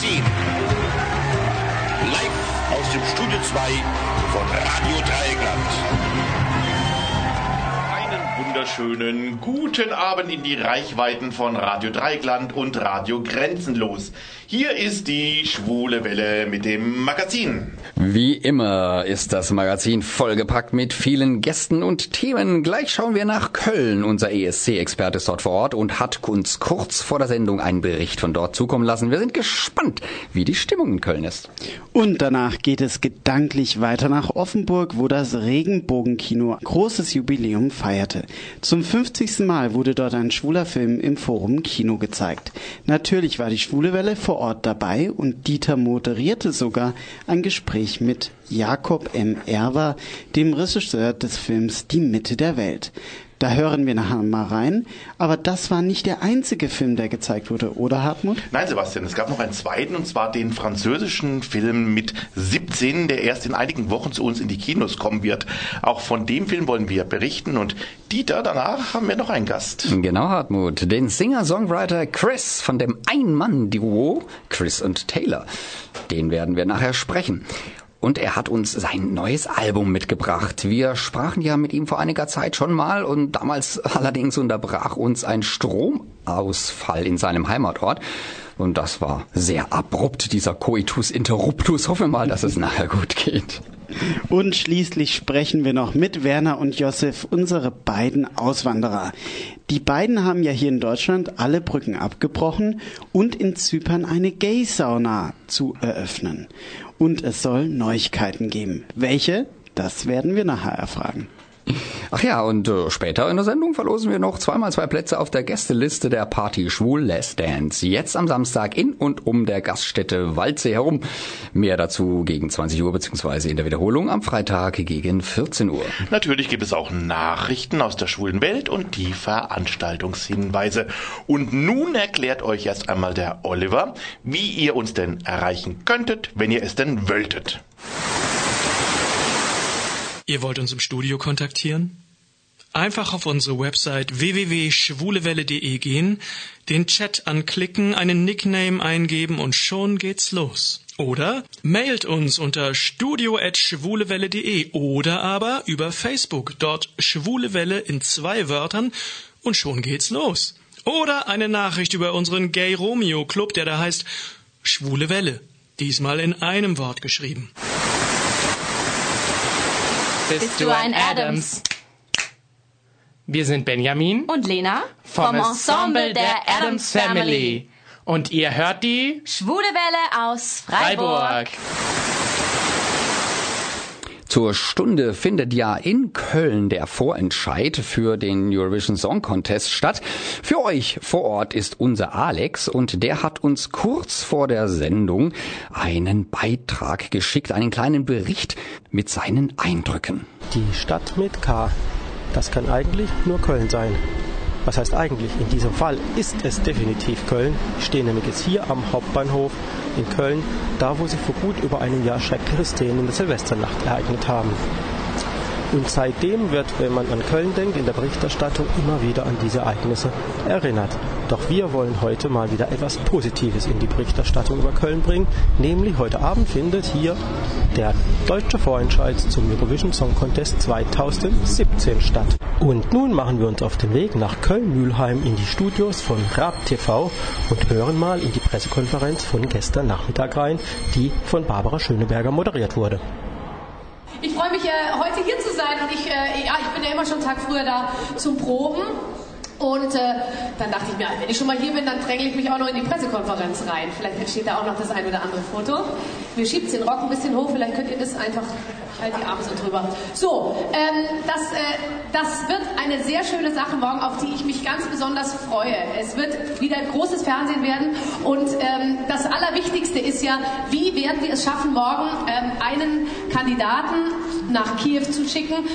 Magazin. Live aus dem Studio 2 von Radio Dreieckland wunderschönen guten Abend in die Reichweiten von Radio Dreigland und Radio Grenzenlos. Hier ist die Schwule Welle mit dem Magazin. Wie immer ist das Magazin vollgepackt mit vielen Gästen und Themen. Gleich schauen wir nach Köln. Unser ESC-Experte ist dort vor Ort und hat uns kurz vor der Sendung einen Bericht von dort zukommen lassen. Wir sind gespannt, wie die Stimmung in Köln ist. Und danach geht es gedanklich weiter nach Offenburg, wo das Regenbogenkino großes Jubiläum feierte. Zum 50. Mal wurde dort ein schwuler Film im Forum Kino gezeigt. Natürlich war die Schwule Welle vor Ort dabei und Dieter moderierte sogar ein Gespräch mit Jakob M. Erwer, dem Regisseur des Films Die Mitte der Welt. Da hören wir nachher mal rein. Aber das war nicht der einzige Film, der gezeigt wurde, oder Hartmut? Nein, Sebastian, es gab noch einen zweiten, und zwar den französischen Film mit 17, der erst in einigen Wochen zu uns in die Kinos kommen wird. Auch von dem Film wollen wir berichten. Und Dieter, danach haben wir noch einen Gast. Genau, Hartmut. Den Singer-Songwriter Chris von dem Ein-Mann-Duo Chris und Taylor. Den werden wir nachher sprechen. Und er hat uns sein neues Album mitgebracht. Wir sprachen ja mit ihm vor einiger Zeit schon mal und damals allerdings unterbrach uns ein Stromausfall in seinem Heimatort. Und das war sehr abrupt, dieser Coitus interruptus. Hoffen wir mal, dass es nachher gut geht. Und schließlich sprechen wir noch mit Werner und Josef, unsere beiden Auswanderer. Die beiden haben ja hier in Deutschland alle Brücken abgebrochen und in Zypern eine Gay-Sauna zu eröffnen. Und es soll Neuigkeiten geben. Welche? Das werden wir nachher erfragen. Ach ja, und äh, später in der Sendung verlosen wir noch zweimal zwei Plätze auf der Gästeliste der Party Schwul Less Dance. Jetzt am Samstag in und um der Gaststätte Waldsee herum. Mehr dazu gegen 20 Uhr beziehungsweise in der Wiederholung am Freitag gegen 14 Uhr. Natürlich gibt es auch Nachrichten aus der schwulen Welt und die Veranstaltungshinweise. Und nun erklärt euch erst einmal der Oliver, wie ihr uns denn erreichen könntet, wenn ihr es denn wolltet. Ihr wollt uns im Studio kontaktieren? Einfach auf unsere Website www.schwulewelle.de gehen, den Chat anklicken, einen Nickname eingeben und schon geht's los. Oder mailt uns unter studio.schwulewelle.de oder aber über Facebook, dort Schwulewelle in zwei Wörtern und schon geht's los. Oder eine Nachricht über unseren Gay Romeo Club, der da heißt Schwule Welle. Diesmal in einem Wort geschrieben. Bist du ein Adams? Wir sind Benjamin und Lena vom, vom Ensemble der Adams Family. Und ihr hört die Schwule Welle aus Freiburg. Freiburg. Zur Stunde findet ja in Köln der Vorentscheid für den Eurovision Song Contest statt. Für euch vor Ort ist unser Alex und der hat uns kurz vor der Sendung einen Beitrag geschickt, einen kleinen Bericht mit seinen Eindrücken. Die Stadt mit K. Das kann eigentlich nur Köln sein. Was heißt eigentlich? In diesem Fall ist es definitiv Köln. Ich stehe nämlich jetzt hier am Hauptbahnhof in Köln, da wo sich vor gut über einem Jahr schreckliche Szenen in der Silvesternacht ereignet haben. Und seitdem wird, wenn man an Köln denkt, in der Berichterstattung immer wieder an diese Ereignisse erinnert. Doch wir wollen heute mal wieder etwas Positives in die Berichterstattung über Köln bringen. Nämlich heute Abend findet hier der deutsche Vorentscheid zum Eurovision Song Contest 2017 statt. Und nun machen wir uns auf den Weg nach Köln-Mülheim in die Studios von Rab TV und hören mal in die Pressekonferenz von gestern Nachmittag rein, die von Barbara Schöneberger moderiert wurde. Ich freue mich, äh, heute hier sein und ich, äh, ja, ich bin ja immer schon einen Tag früher da zum Proben. Und äh, dann dachte ich mir, wenn ich schon mal hier bin, dann dränge ich mich auch noch in die Pressekonferenz rein. Vielleicht entsteht da auch noch das ein oder andere Foto. Mir schiebt den Rock ein bisschen hoch, vielleicht könnt ihr das einfach, ich halte die Arme so drüber. So, ähm, das, äh, das wird eine sehr schöne Sache morgen, auf die ich mich ganz besonders freue. Es wird wieder großes Fernsehen werden und ähm, das Allerwichtigste ist ja, wie werden wir es schaffen, morgen ähm, einen Kandidaten nach Kiew zu schicken,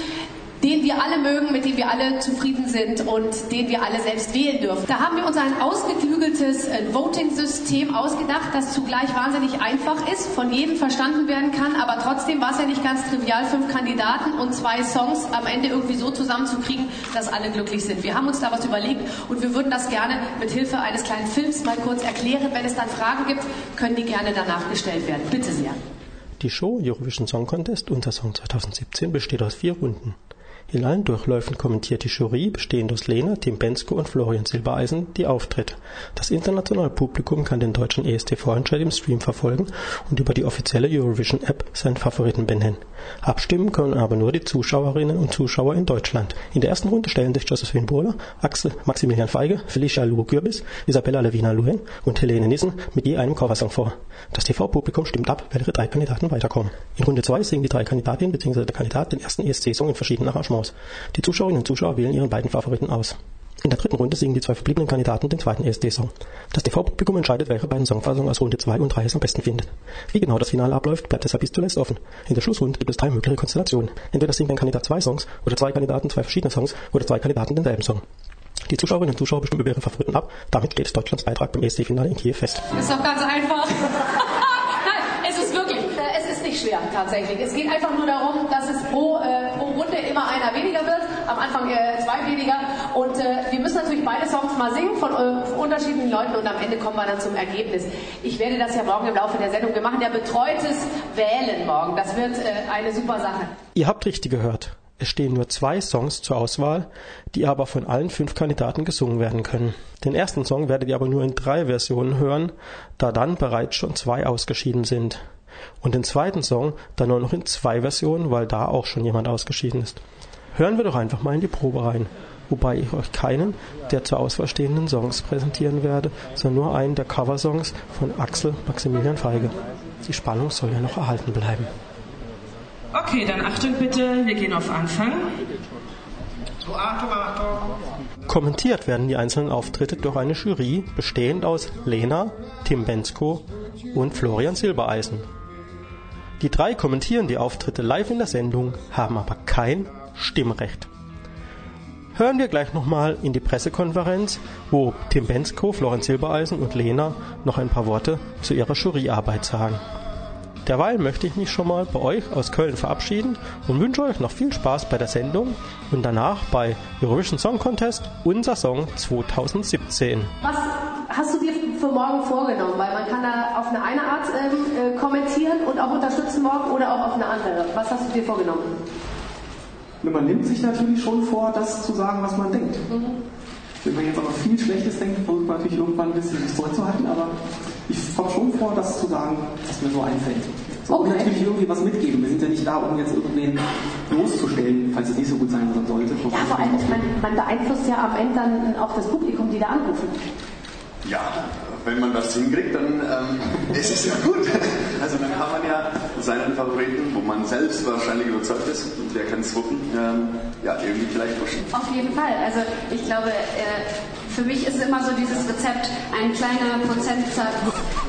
den wir alle mögen, mit dem wir alle zufrieden sind und den wir alle selbst wählen dürfen. Da haben wir uns ein ausgeklügeltes äh, Voting-System ausgedacht, das zugleich wahnsinnig einfach ist, von jedem verstanden werden kann, aber trotzdem war es ja nicht ganz trivial, fünf Kandidaten und zwei Songs am Ende irgendwie so zusammenzukriegen, dass alle glücklich sind. Wir haben uns da was überlegt und wir würden das gerne mit Hilfe eines kleinen Films mal kurz erklären. Wenn es dann Fragen gibt, können die gerne danach gestellt werden. Bitte sehr. Die Show Eurovision Song Contest Unser Song 2017 besteht aus vier Runden. In allen Durchläufen kommentiert die Jury, bestehend aus Lena, Tim Bensko und Florian Silbereisen, die Auftritte. Das internationale Publikum kann den deutschen ESC-Vorentscheid im Stream verfolgen und über die offizielle Eurovision-App seinen Favoriten benennen. Abstimmen können aber nur die Zuschauerinnen und Zuschauer in Deutschland. In der ersten Runde stellen sich Josephine Bohler, Axel Maximilian Feige, Felicia Lugo-Gürbis, Isabella Levina-Luen und Helene Nissen mit je einem Coversong vor. Das TV-Publikum stimmt ab, welche drei Kandidaten weiterkommen. In Runde 2 singen die drei Kandidatinnen bzw. der Kandidat den ersten ESC-Song in verschiedenen Arrangements. Die Zuschauerinnen und Zuschauer wählen ihren beiden Favoriten aus. In der dritten Runde singen die zwei verbliebenen Kandidaten den zweiten ESD-Song. Das TV-Publikum entscheidet, welche beiden Songfassungen aus Runde 2 und 3 es am besten findet. Wie genau das Finale abläuft, bleibt deshalb bis zuletzt offen. In der Schlussrunde gibt es drei mögliche Konstellationen. Entweder singt ein Kandidat zwei Songs, oder zwei Kandidaten zwei verschiedene Songs, oder zwei Kandidaten denselben Song. Die Zuschauerinnen und Zuschauer bestimmen über ihre Favoriten ab. Damit steht Deutschlands Beitrag beim ESC-Finale in Kiew fest. Ist doch ganz einfach. Nein, es ist wirklich, äh, es ist nicht schwer tatsächlich. Es geht einfach nur darum, dass es pro, äh, pro Runde immer einer weniger wird. Am Anfang äh, zwei weniger. Und äh, wir müssen natürlich beide Songs mal singen von, äh, unterschiedlichen Leuten und am Ende kommen wir dann zum Ergebnis. Ich werde das ja morgen im Laufe der Sendung. Wir machen ja betreutes Wählen morgen. Das wird äh, eine super Sache. Ihr habt richtig gehört. Es stehen nur zwei Songs zur Auswahl, die aber von allen fünf Kandidaten gesungen werden können. Den ersten Song werdet ihr aber nur in drei Versionen hören, da dann bereits schon zwei ausgeschieden sind. Und den zweiten Song dann nur noch in zwei Versionen, weil da auch schon jemand ausgeschieden ist. Hören wir doch einfach mal in die Probe rein. Wobei ich euch keinen der zur Auswahl stehenden Songs präsentieren werde, sondern nur einen der Coversongs von Axel Maximilian Feige. Die Spannung soll ja noch erhalten bleiben. Okay, dann Achtung bitte, wir gehen auf Anfang. Kommentiert werden die einzelnen Auftritte durch eine Jury, bestehend aus Lena, Tim Bensko und Florian Silbereisen. Die drei kommentieren die Auftritte live in der Sendung, haben aber kein Stimmrecht. Hören wir gleich nochmal in die Pressekonferenz, wo Tim Bensko, Florian Silbereisen und Lena noch ein paar Worte zu ihrer Juryarbeit sagen. Derweil möchte ich mich schon mal bei euch aus Köln verabschieden und wünsche euch noch viel Spaß bei der Sendung und danach bei Eurovision Song Contest Unser Song 2017. Was hast du dir für morgen vorgenommen? Weil man kann da auf eine eine Art ähm, äh, kommentieren und auch unterstützen morgen oder auch auf eine andere. Was hast du dir vorgenommen? Man nimmt sich natürlich schon vor, das zu sagen, was man denkt. Mhm. Wenn man jetzt aber viel Schlechtes denkt, versucht man natürlich irgendwann ein bisschen sich zurückzuhalten, aber ich habe schon vor, das zu sagen, was mir so einfällt. So, Okay. Und natürlich irgendwie was mitgeben. Wir sind ja nicht da, um jetzt irgendwen bloßzustellen, falls es nicht so gut sein sollte. Ja, vor allem, man, man beeinflusst ja am Ende dann auch das Publikum, die da anrufen. Ja, wenn man das hinkriegt, dann ähm, ist es ja gut. Also dann kann man ja seinen Favoriten, wo man selbst wahrscheinlich überzeugt ist, und der kann es wuppen, ähm, ja, irgendwie vielleicht pushen. Auf jeden Fall. Also ich glaube, äh, für mich ist immer so dieses Rezept ein kleiner Prozentsatz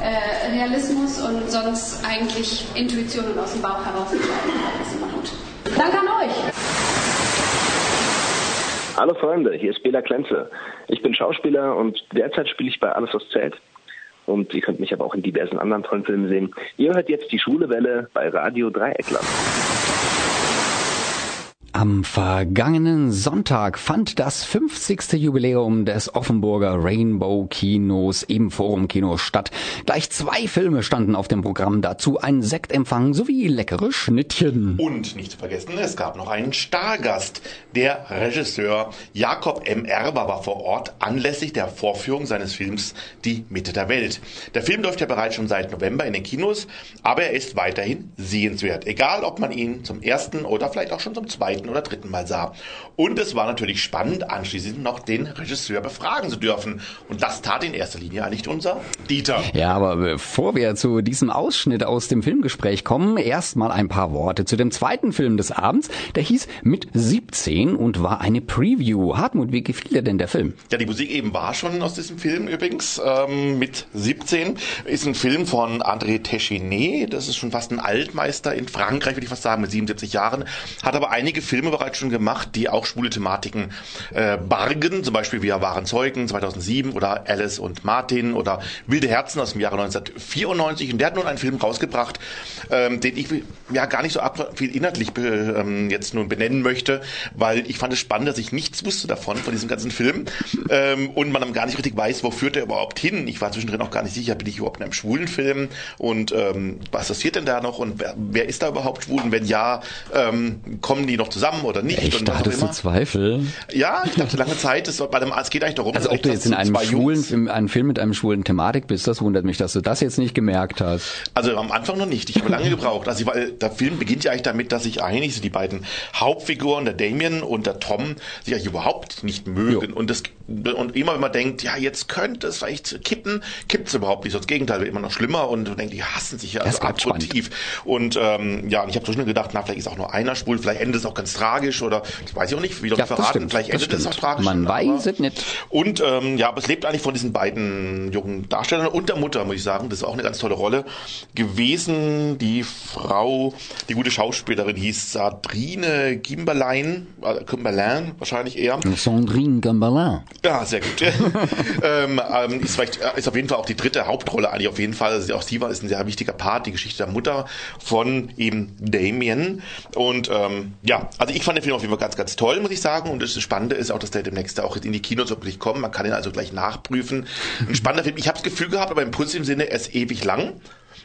äh, Realismus und sonst eigentlich Intuition und aus dem Bauch heraus. Das ist immer gut. Danke an euch. Hallo Freunde, hier ist Bela Klenze. Ich bin Schauspieler und derzeit spiele ich bei Alles was zählt. Und ihr könnt mich aber auch in diversen anderen tollen Filmen sehen. Ihr hört jetzt die Schwule Welle bei Radio Dreieckland. Am vergangenen Sonntag fand das 50. Jubiläum des Offenburger Rainbow Kinos im Forum Kino statt. Gleich zwei Filme standen auf dem Programm, dazu ein Sektempfang sowie leckere Schnittchen. Und nicht zu vergessen, es gab noch einen Stargast. Der Regisseur Jakob M. Erber war vor Ort anlässlich der Vorführung seines Films Die Mitte der Welt. Der Film läuft ja bereits schon seit November in den Kinos, aber er ist weiterhin sehenswert. Egal, ob man ihn zum ersten oder vielleicht auch schon zum zweiten oder dritten Mal sah. Und es war natürlich spannend, anschließend noch den Regisseur befragen zu dürfen. Und das tat in erster Linie eigentlich unser Dieter. Ja, aber bevor wir zu diesem Ausschnitt aus dem Filmgespräch kommen, erstmal ein paar Worte zu dem zweiten Film des Abends. Der hieß Mit 17 und war eine Preview. Hartmut, wie gefiel dir denn der Film? Ja, die Musik eben war schon aus diesem Film übrigens ähm, mit 17. Ist ein Film von André Téchiné. Das ist schon fast ein Altmeister in Frankreich, würde ich fast sagen, mit 77 Jahren. Hat aber einige Filme Filme bereits schon gemacht, die auch schwule Thematiken äh, bargen. Zum Beispiel Wir waren Zeugen 2007 oder Alice und Martin oder Wilde Herzen aus dem Jahre 1994. Und der hat nun einen Film rausgebracht, ähm, den ich ja gar nicht so viel inhaltlich ähm, jetzt nun benennen möchte, weil ich fand es spannend, dass ich nichts wusste davon, von diesem ganzen Film. Ähm, und man dann gar nicht richtig weiß, wo führt der überhaupt hin. Ich war zwischendrin auch gar nicht sicher, bin ich überhaupt in einem schwulen Film und ähm, was passiert denn da noch und wer, wer ist da überhaupt schwul und wenn ja, ähm, kommen die noch zusammen oder nicht? Echt, und da hattest du Zweifel? Ja, ich dachte lange Zeit, es, bei dem, es geht eigentlich darum, also ob du jetzt in einem schwulen Film, einem Film mit einem schwulen Thematik bist, das wundert mich, dass du das jetzt nicht gemerkt hast. Also am Anfang noch nicht. Ich habe lange gebraucht. Also ich, weil der Film beginnt ja eigentlich damit, dass sich eigentlich so die beiden Hauptfiguren, der Damien und der Tom, sich eigentlich überhaupt nicht mögen. Und das und immer wenn man denkt, ja, jetzt könnte es vielleicht kippen, kippt es überhaupt nicht. Das Gegenteil wird immer noch schlimmer und man denkt, die hassen sich ja also abgrundtief. Und ähm, ja, und ich habe so schon gedacht, na, vielleicht ist auch nur einer schwul, vielleicht endet es auch ganz tragisch oder das weiß ich auch nicht, wie ja, verraten, stimmt, vielleicht endet es auch tragisch. Man weiß es nicht. Und ähm, ja, aber es lebt eigentlich von diesen beiden jungen Darstellern und der Mutter, muss ich sagen. Das ist auch eine ganz tolle Rolle gewesen. Die Frau, die gute Schauspielerin hieß Sandrine Gimberlein, äh, Gimberlein wahrscheinlich eher. Sandrine Gimberlein. Ja, sehr gut. ähm, ähm, ist, vielleicht, äh, ist auf jeden Fall auch die dritte Hauptrolle eigentlich auf jeden Fall. Also auch sie war ist ein sehr wichtiger Part, die Geschichte der Mutter von eben Damien. Und ähm, ja, also ich fand den Film auf jeden Fall ganz, ganz toll, muss ich sagen. Und das Spannende ist auch, dass der demnächst auch in die Kinos wirklich kommt. Man kann ihn also gleich nachprüfen. Ein spannender Film. Ich habe das Gefühl gehabt, aber im positiven Sinne, er ist ewig lang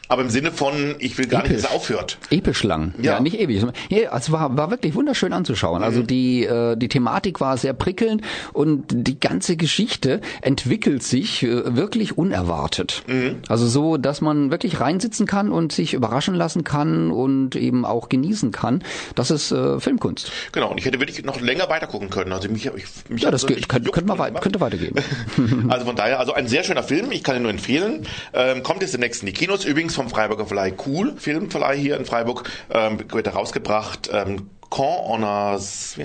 aber im Sinne von, ich will gar Episch. nicht, dass er aufhört. Episch lang, ja, ja nicht ewig. Ja, also war, war wirklich wunderschön anzuschauen. Also mhm. Die, äh, die Thematik war sehr prickelnd und die ganze Geschichte entwickelt sich äh, wirklich unerwartet. Mhm. Also so, dass man wirklich reinsitzen kann und sich überraschen lassen kann und eben auch genießen kann. Das ist äh, Filmkunst. Genau, und ich hätte wirklich noch länger weiter gucken können. Also mich, ich, mich ja, das geht, könnte, könnte, wei könnte weitergehen. also von daher, also ein sehr schöner Film, ich kann ihn nur empfehlen. Ähm, kommt jetzt demnächst in die Kinos. Übrigens vom Freiburger Verleih Cool, Filmverleih hier in Freiburg, ähm, wird herausgebracht. Ähm, Quand on a,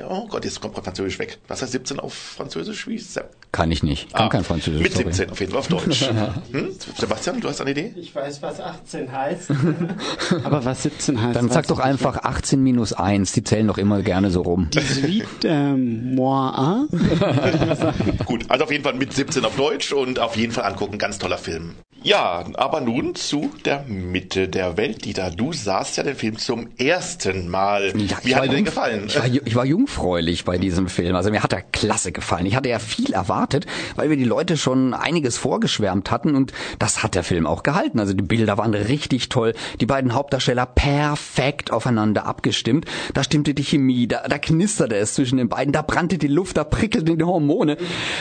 oh Gott, jetzt kommt Französisch weg. Was heißt 17 auf Französisch? Wie ist Kann ich nicht. Kann ah, kein Französisch. Mit 17 sorry. auf jeden Fall auf Deutsch. hm? Sebastian, du hast eine Idee? Ich weiß, was 18 heißt. Aber was 17 heißt. Dann sag doch einfach 18 minus 1. Die zählen doch immer gerne so rum. 18 ähm, moins 1. Gut, also auf jeden Fall mit 17 auf Deutsch und auf jeden Fall angucken. Ganz toller Film. Ja, aber nun zu der Mitte der Welt, Dieter. Du sahst ja den Film zum ersten Mal. Ja, Wie hat dir gefallen? Ich war, ich war jungfräulich bei diesem Film. Also mir hat er klasse gefallen. Ich hatte ja viel erwartet, weil wir die Leute schon einiges vorgeschwärmt hatten und das hat der Film auch gehalten. Also die Bilder waren richtig toll. Die beiden Hauptdarsteller perfekt aufeinander abgestimmt. Da stimmte die Chemie, da, da knisterte es zwischen den beiden, da brannte die Luft, da prickelten die Hormone.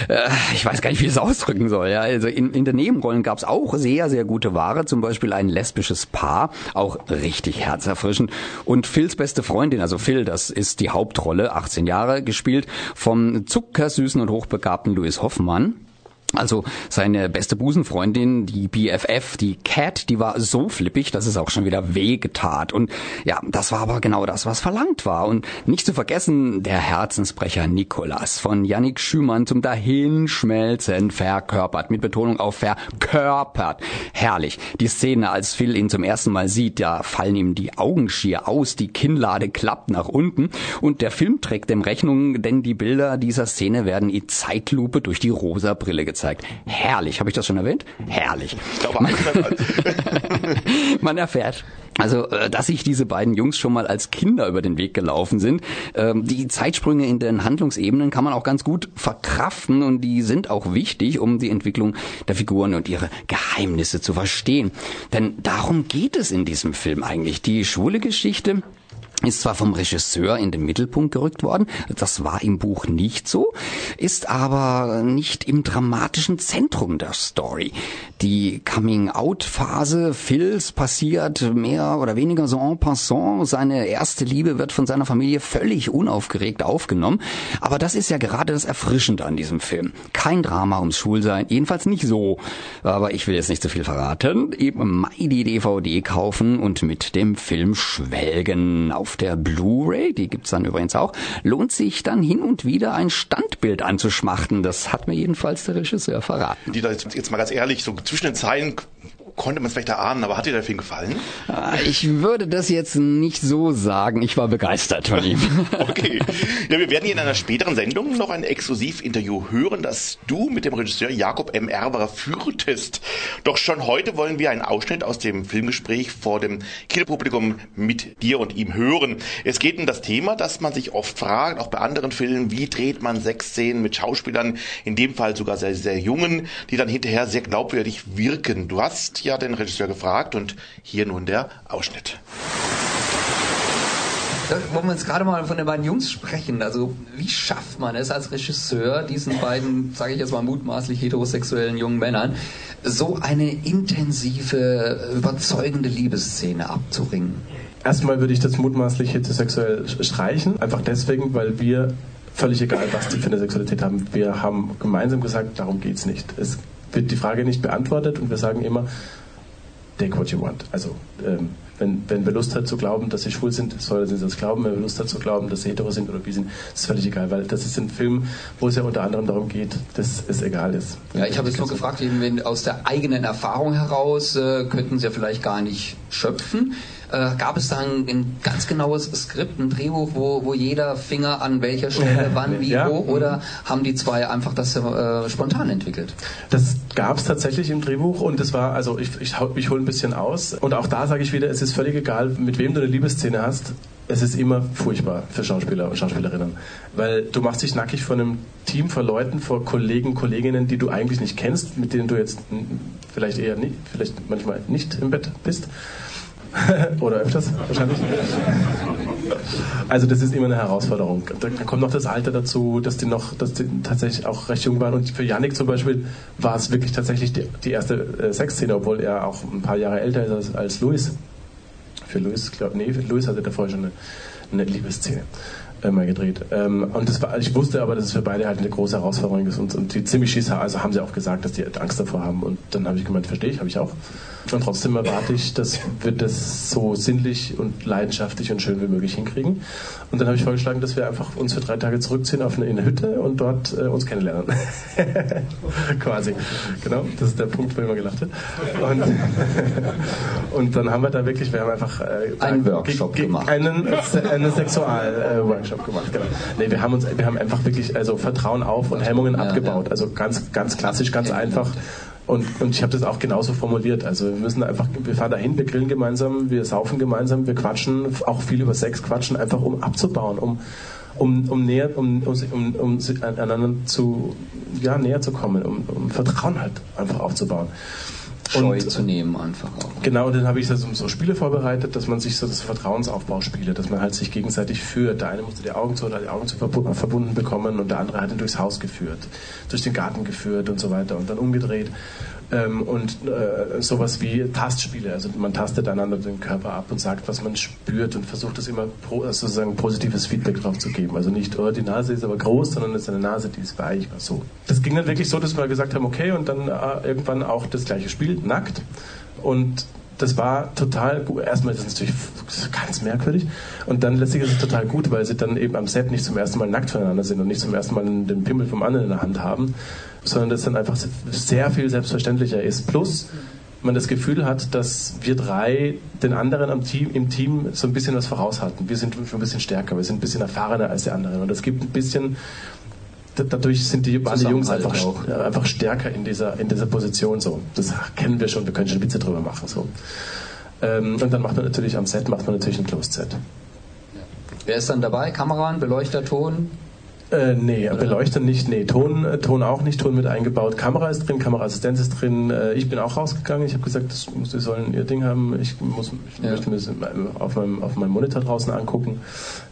Äh, ich weiß gar nicht, wie ich es ausdrücken soll. Ja, also in, in den Nebenrollen gab es auch sehr, sehr gute Ware. Zum Beispiel ein lesbisches Paar, auch richtig herzerfrischend. Und Phils beste Freundin, also Phil, das ist die Hauptrolle, 18 Jahre, gespielt vom zuckersüßen und hochbegabten Louis Hoffmann. Also seine beste Busenfreundin, die BFF, die Cat, die war so flippig, dass es auch schon wieder wehgetat. Und ja, das war aber genau das, was verlangt war. Und nicht zu vergessen, der Herzensbrecher Nikolas von Yannick Schümann zum Dahinschmelzen verkörpert. Mit Betonung auf verkörpert. Herrlich. Die Szene, als Phil ihn zum ersten Mal sieht, da fallen ihm die Augen schier aus, die Kinnlade klappt nach unten. Und der Film trägt dem Rechnung, denn die Bilder dieser Szene werden in Zeitlupe durch die rosa Brille gezeigt gezeigt. Herrlich. Habe ich das schon erwähnt? Herrlich. Man, man erfährt also, äh, dass sich diese beiden Jungs schon mal als Kinder über den Weg gelaufen sind. Ähm, die Zeitsprünge in den Handlungsebenen kann man auch ganz gut verkraften und die sind auch wichtig, um die Entwicklung der Figuren und ihre Geheimnisse zu verstehen. Denn darum geht es in diesem Film eigentlich. Die schwule Geschichte ist zwar vom Regisseur in den Mittelpunkt gerückt worden, das war im Buch nicht so, ist aber nicht im dramatischen Zentrum der Story. Die Coming-out-Phase Phils passiert mehr oder weniger so en passant. Seine erste Liebe wird von seiner Familie völlig unaufgeregt aufgenommen. Aber das ist ja gerade das Erfrischende an diesem Film. Kein Drama ums Schulsein, jedenfalls nicht so. Aber ich will jetzt nicht zu viel verraten. Eben mal die DVD kaufen und mit dem Film schwelgen auf der Blu-ray, die gibt's dann übrigens auch, lohnt sich dann hin und wieder ein Standbild anzuschmachten. Das hat mir jedenfalls der Regisseur verraten. Die da jetzt, jetzt mal ganz ehrlich, so zwischen den Zeilen konnte man es vielleicht erahnen, aber hat dir der Film gefallen? Ah, Ich würde das jetzt nicht so sagen. Ich war begeistert von ihm. Okay. Ja, wir werden hier in einer späteren Sendung noch ein Exklusivinterview hören, das du mit dem Regisseur Jakob M. Erberer führtest. Doch schon heute wollen wir einen Ausschnitt aus dem Filmgespräch vor dem Kinopublikum mit dir und ihm hören. Es geht um das Thema, das man sich oft fragt, auch bei anderen Filmen, wie dreht man Sexszenen mit Schauspielern, in dem Fall sogar sehr, sehr jungen, die dann hinterher sehr glaubwürdig wirken. Du hast ja den Regisseur gefragt und hier nun der Ausschnitt. Da wollen wir jetzt gerade mal von den beiden Jungs sprechen. Also wie schafft man es als Regisseur, diesen beiden, sage ich jetzt mal mutmaßlich heterosexuellen jungen Männern, so eine intensive, überzeugende Liebesszene abzuringen? Erstmal würde ich das mutmaßlich heterosexuell streichen, einfach deswegen, weil wir völlig egal, was die für eine Sexualität haben. Wir haben gemeinsam gesagt, darum geht's nicht. Es wird die Frage nicht beantwortet und wir sagen immer, take what you want. Also ähm, wenn, wenn wer Lust hat zu glauben, dass sie schwul sind, soll sie das glauben. Wenn wer Lust hat zu glauben, dass sie hetero sind oder bi sind, ist völlig egal, weil das ist ein Film, wo es ja unter anderem darum geht, dass es egal ist. Ja, ich habe jetzt nur gefragt, eben wenn aus der eigenen Erfahrung heraus äh, könnten Sie ja vielleicht gar nicht schöpfen. Äh, gab es da ein, ein ganz genaues Skript, ein Drehbuch, wo, wo jeder Finger an welcher Stelle, wann, wie, Ja. wo? Oder haben die zwei einfach das äh, spontan entwickelt? Das gab es tatsächlich im Drehbuch und es war, also ich, ich, ich hole ein bisschen aus. Und auch da sage ich wieder, es ist völlig egal, mit wem du eine Liebesszene hast. Es ist immer furchtbar für Schauspieler und Schauspielerinnen. Weil du machst dich nackig vor einem Team, vor Leuten, vor Kollegen, Kolleginnen, die du eigentlich nicht kennst, mit denen du jetzt vielleicht eher nicht, vielleicht manchmal nicht im Bett bist. Oder öfters wahrscheinlich. Also das ist immer eine Herausforderung. Da kommt noch das Alter dazu, dass die noch, dass die tatsächlich auch recht jung waren. Und für Yannick zum Beispiel war es wirklich tatsächlich die, die erste äh, Sexszene, obwohl er auch ein paar Jahre älter ist als, als Louis. Für Louis, glaub, nee, für Louis hatte davor schon eine, eine Liebesszene äh, mal gedreht. Ähm, und das war, ich wusste aber, dass es für beide halt eine große Herausforderung ist und, und die ziemlich schieß, also haben sie auch gesagt, dass die Angst davor haben. Und dann habe ich gemeint, verstehe ich, habe ich auch. Und trotzdem erwarte ich, dass wir das so sinnlich und leidenschaftlich und schön wie möglich hinkriegen. Und dann habe ich vorgeschlagen, dass wir einfach uns für drei Tage zurückziehen auf eine, in eine Hütte und dort äh, uns kennenlernen. Quasi. Genau, das ist der Punkt, wo immer gelacht wird. Und, und dann haben wir da wirklich, wir haben einfach äh, Einen Workshop ge- ge- gemacht. Einen, einen Sexual-Workshop gemacht, genau. Nee, wir haben uns, wir haben einfach wirklich also Vertrauen auf und Hemmungen abgebaut. Also ganz, ganz klassisch, ganz einfach. Und, und ich habe das auch genauso formuliert. Also wir müssen einfach, wir fahren dahin, wir grillen gemeinsam, wir saufen gemeinsam, wir quatschen, auch viel über Sex quatschen, einfach um abzubauen, um um, um näher, um, um, um, einander zu, ja, näher zu kommen, um, um Vertrauen halt einfach aufzubauen. Scheu zu nehmen einfach auch. Genau, und dann habe ich so, so Spiele vorbereitet, dass man sich so das Vertrauensaufbauspiele, dass man halt sich gegenseitig führt. Der eine musste die Augen zu oder die Augen zu verbu- verbunden bekommen und der andere hat ihn durchs Haus geführt, durch den Garten geführt und so weiter und dann umgedreht. Ähm, und äh, sowas wie Tastspiele, also man tastet einander den Körper ab und sagt, was man spürt und versucht es immer pro, also sozusagen positives Feedback drauf zu geben. Also nicht, oh, die Nase ist aber groß, sondern es ist eine Nase, die ist weich. So. Das ging dann wirklich so, dass wir gesagt haben, okay, und dann äh, irgendwann auch das gleiche Spiel, nackt. Und das war total gut. Erstmal ist es natürlich ganz merkwürdig. Und dann letztlich ist es total gut, weil sie dann eben am Set nicht zum ersten Mal nackt voneinander sind und nicht zum ersten Mal den Pimmel vom anderen in der Hand haben, sondern das dann einfach sehr viel selbstverständlicher ist. Plus, man das Gefühl hat, dass wir drei den anderen am Team, im Team so ein bisschen was voraus hatten. Wir sind schon ein bisschen stärker, wir sind ein bisschen erfahrener als die anderen. Und es gibt ein bisschen, da- dadurch sind die, die Jungs einfach, auch. ja, einfach stärker in dieser, in dieser Position so. Das kennen wir schon, wir können schon Witze drüber machen. So. Ähm, und dann macht man natürlich am Set, macht man natürlich ein Closed Set. Wer ist dann dabei? Kameran, Beleuchter, Ton? Äh, nee, Beleuchter nicht, nee, Ton, äh, Ton auch nicht, Ton mit eingebaut, Kamera ist drin, Kameraassistenz ist drin, äh, ich bin auch rausgegangen, ich habe gesagt, das, sie sollen ihr Ding haben, ich, muss, ich möchte mir das auf meinem, auf meinem Monitor draußen angucken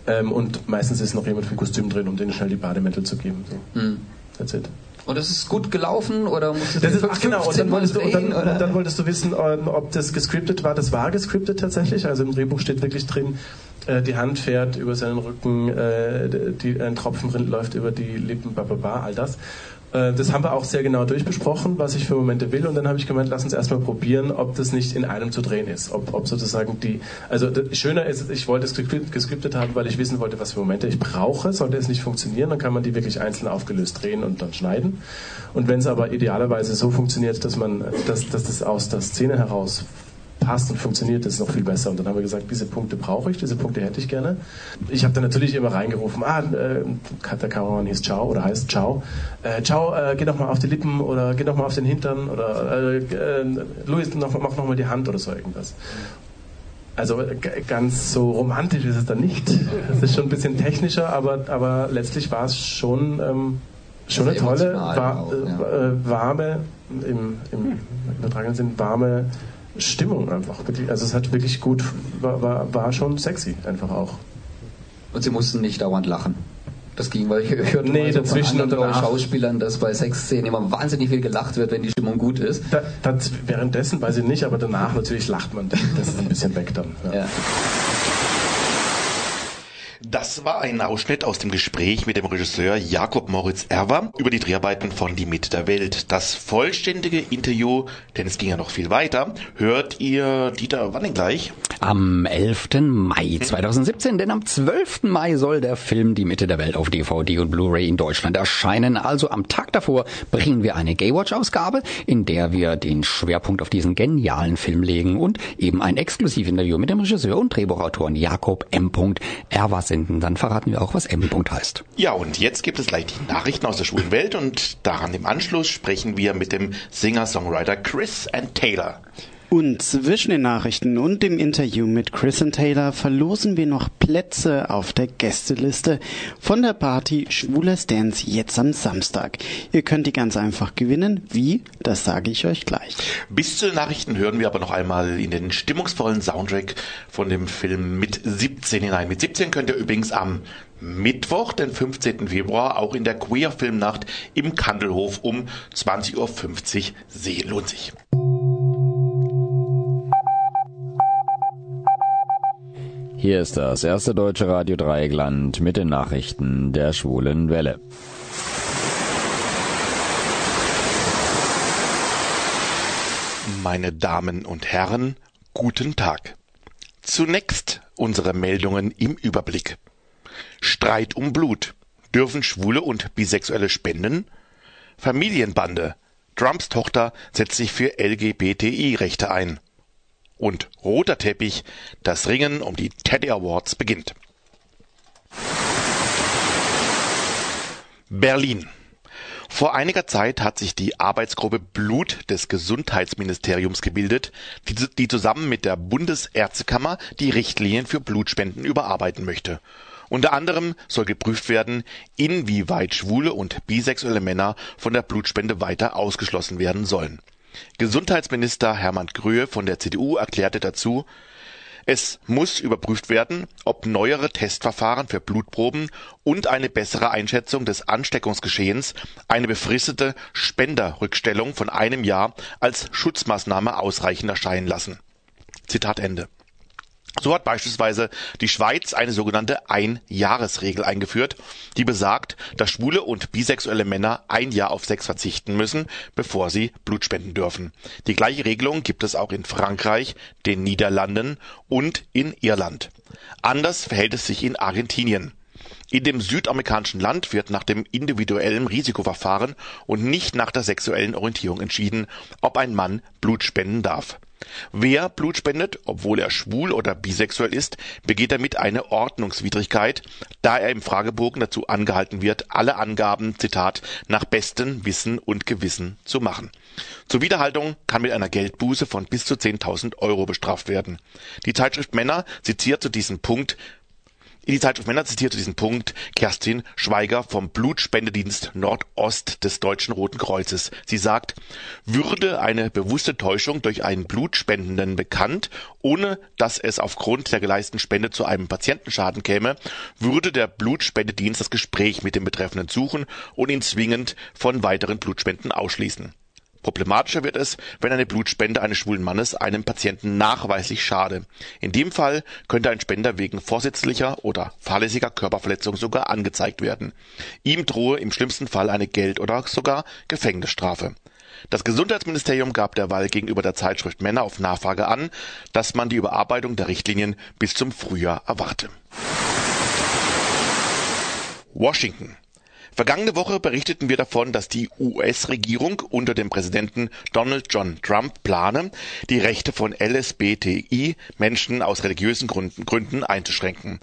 ähm, und meistens ist noch jemand für Kostüm drin, um denen schnell die Bademäntel zu geben. So. Hm. That's it. Und das ist gut gelaufen oder musstest Das du ist, ach genau, und dann, 15 Mal wolltest du, und, dann, und dann wolltest du wissen, ähm, ob das gescriptet war. Das war gescriptet tatsächlich. Also im Drehbuch steht wirklich drin, äh, die Hand fährt über seinen Rücken, äh, die, ein Tropfen läuft über die Lippen, bababa, all das. Äh, das haben wir auch sehr genau durchbesprochen, was ich für Momente will. Und dann habe ich gemeint, lass uns erstmal probieren, ob das nicht in einem zu drehen ist. Ob, ob sozusagen die, also schöner ist, ich wollte es geskriptet haben, weil ich wissen wollte, was für Momente ich brauche. Sollte es nicht funktionieren, dann kann man die wirklich einzeln aufgelöst drehen und dann schneiden. Und wenn es aber idealerweise so funktioniert, dass man, dass, dass das aus der Szene heraus passt und funktioniert, das ist noch viel besser. Und dann haben wir gesagt, diese Punkte brauche ich, diese Punkte hätte ich gerne. Ich habe dann natürlich immer reingerufen, ah, äh, der Kameramann hieß Ciao oder heißt Ciao. Äh, Ciao, äh, geh doch mal auf die Lippen oder geh doch mal auf den Hintern oder äh, äh, Luis, noch, mach noch mal die Hand oder so irgendwas. Also ganz so romantisch ist es dann nicht. Es ist schon ein bisschen technischer, aber, aber letztlich war es schon, ähm, schon eine tolle, war, auch, ja. äh, warme, im, im übertragenen Sinn, warme Stimmung einfach. Also es hat wirklich gut, war, war, war schon sexy einfach auch. Und sie mussten nicht dauernd lachen. Das ging, weil ich hörte nee, so dazwischen von anderen Schauspielern, dass bei Sexszenen immer wahnsinnig viel gelacht wird, wenn die Stimmung gut ist. Da, das, währenddessen weiß ich nicht, aber danach natürlich lacht man. Das ist ein bisschen weg dann. Ja. Ja. Das war ein Ausschnitt aus dem Gespräch mit dem Regisseur Jakob Moritz Erwer über die Dreharbeiten von Die Mitte der Welt. Das vollständige Interview, denn es ging ja noch viel weiter, hört ihr Dieter wann denn gleich? Am 11. Mai 2017, denn am 12. Mai soll der Film Die Mitte der Welt auf DVD und Blu-ray in Deutschland erscheinen. Also am Tag davor bringen wir eine Gaywatch-Ausgabe, in der wir den Schwerpunkt auf diesen genialen Film legen und eben ein Exklusivinterview mit dem Regisseur und Drehbuchautoren Jakob M. Erwer senden. Dann verraten wir auch, was M. heißt. Ja, und jetzt gibt es gleich die Nachrichten aus der schwulen Welt und daran im Anschluss sprechen wir mit dem Singer-Songwriter Chris and Taylor. Und zwischen den Nachrichten und dem Interview mit Chris und Taylor verlosen wir noch Plätze auf der Gästeliste von der Party Schwules Dance jetzt am Samstag. Ihr könnt die ganz einfach gewinnen. Wie? Das sage ich euch gleich. Bis zu den Nachrichten hören wir aber noch einmal in den stimmungsvollen Soundtrack von dem Film mit 17 hinein. Mit 17 könnt ihr übrigens am Mittwoch, den 15. Februar, auch in der Queer Filmnacht im Kandelhof um 20.50 Uhr sehen. Lohnt sich. Hier ist das erste deutsche Radio Dreieckland mit den Nachrichten der schwulen Welle. Meine Damen und Herren, guten Tag. Zunächst unsere Meldungen im Überblick. Streit um Blut. Dürfen Schwule und Bisexuelle spenden? Familienbande. Trumps Tochter setzt sich für LGBTI-Rechte ein und roter Teppich, das Ringen um die Teddy Awards beginnt. Berlin. Vor einiger Zeit hat sich die Arbeitsgruppe Blut des Gesundheitsministeriums gebildet, die, die, zusammen mit der Bundesärztekammer die Richtlinien für Blutspenden überarbeiten möchte. Unter anderem soll geprüft werden, inwieweit schwule und bisexuelle Männer von der Blutspende weiter ausgeschlossen werden sollen. Gesundheitsminister Hermann Gröhe von der CDU erklärte dazu, es muss überprüft werden, ob neuere Testverfahren für Blutproben und eine bessere Einschätzung des Ansteckungsgeschehens eine befristete Spenderrückstellung von einem Jahr als Schutzmaßnahme ausreichend erscheinen lassen. Zitat Ende so hat beispielsweise die Schweiz eine sogenannte Ein-Jahres-Regel eingeführt, die besagt, dass schwule und bisexuelle Männer ein Jahr auf Sex verzichten müssen, bevor sie Blut spenden dürfen. Die gleiche Regelung gibt es auch in Frankreich, den Niederlanden und in Irland. Anders verhält es sich in Argentinien. In dem südamerikanischen Land wird nach dem individuellen Risikoverfahren und nicht nach der sexuellen Orientierung entschieden, ob ein Mann Blut spenden darf. Wer Blut spendet, obwohl er schwul oder bisexuell ist, begeht damit eine Ordnungswidrigkeit, da er im Fragebogen dazu angehalten wird, alle Angaben, Zitat, nach bestem Wissen und Gewissen zu machen. Zur Widerhaltung kann mit einer Geldbuße von bis zu 10.000 Euro bestraft werden. Die Zeitschrift Männer zitiert zu diesem Punkt in die Zeitschrift Männer zitierte diesen Punkt Kerstin Schweiger vom Blutspendedienst Nordost des Deutschen Roten Kreuzes. Sie sagt, würde eine bewusste Täuschung durch einen Blutspendenden bekannt, ohne dass es aufgrund der geleisteten Spende zu einem Patientenschaden käme, würde der Blutspendedienst das Gespräch mit dem Betreffenden suchen und ihn zwingend von weiteren Blutspenden ausschließen. Problematischer wird es, wenn eine Blutspende eines schwulen Mannes einem Patienten nachweislich schade. In dem Fall könnte ein Spender wegen vorsätzlicher oder fahrlässiger Körperverletzung sogar angezeigt werden. Ihm drohe im schlimmsten Fall eine Geld- oder sogar Gefängnisstrafe. Das Gesundheitsministerium gab derweil gegenüber der Zeitschrift Männer auf Nachfrage an, dass man die Überarbeitung der Richtlinien bis zum Frühjahr erwarte. Washington Vergangene Woche berichteten wir davon, dass die US-Regierung unter dem Präsidenten Donald John Trump plane, die Rechte von LSBTI-Menschen aus religiösen Gründen einzuschränken.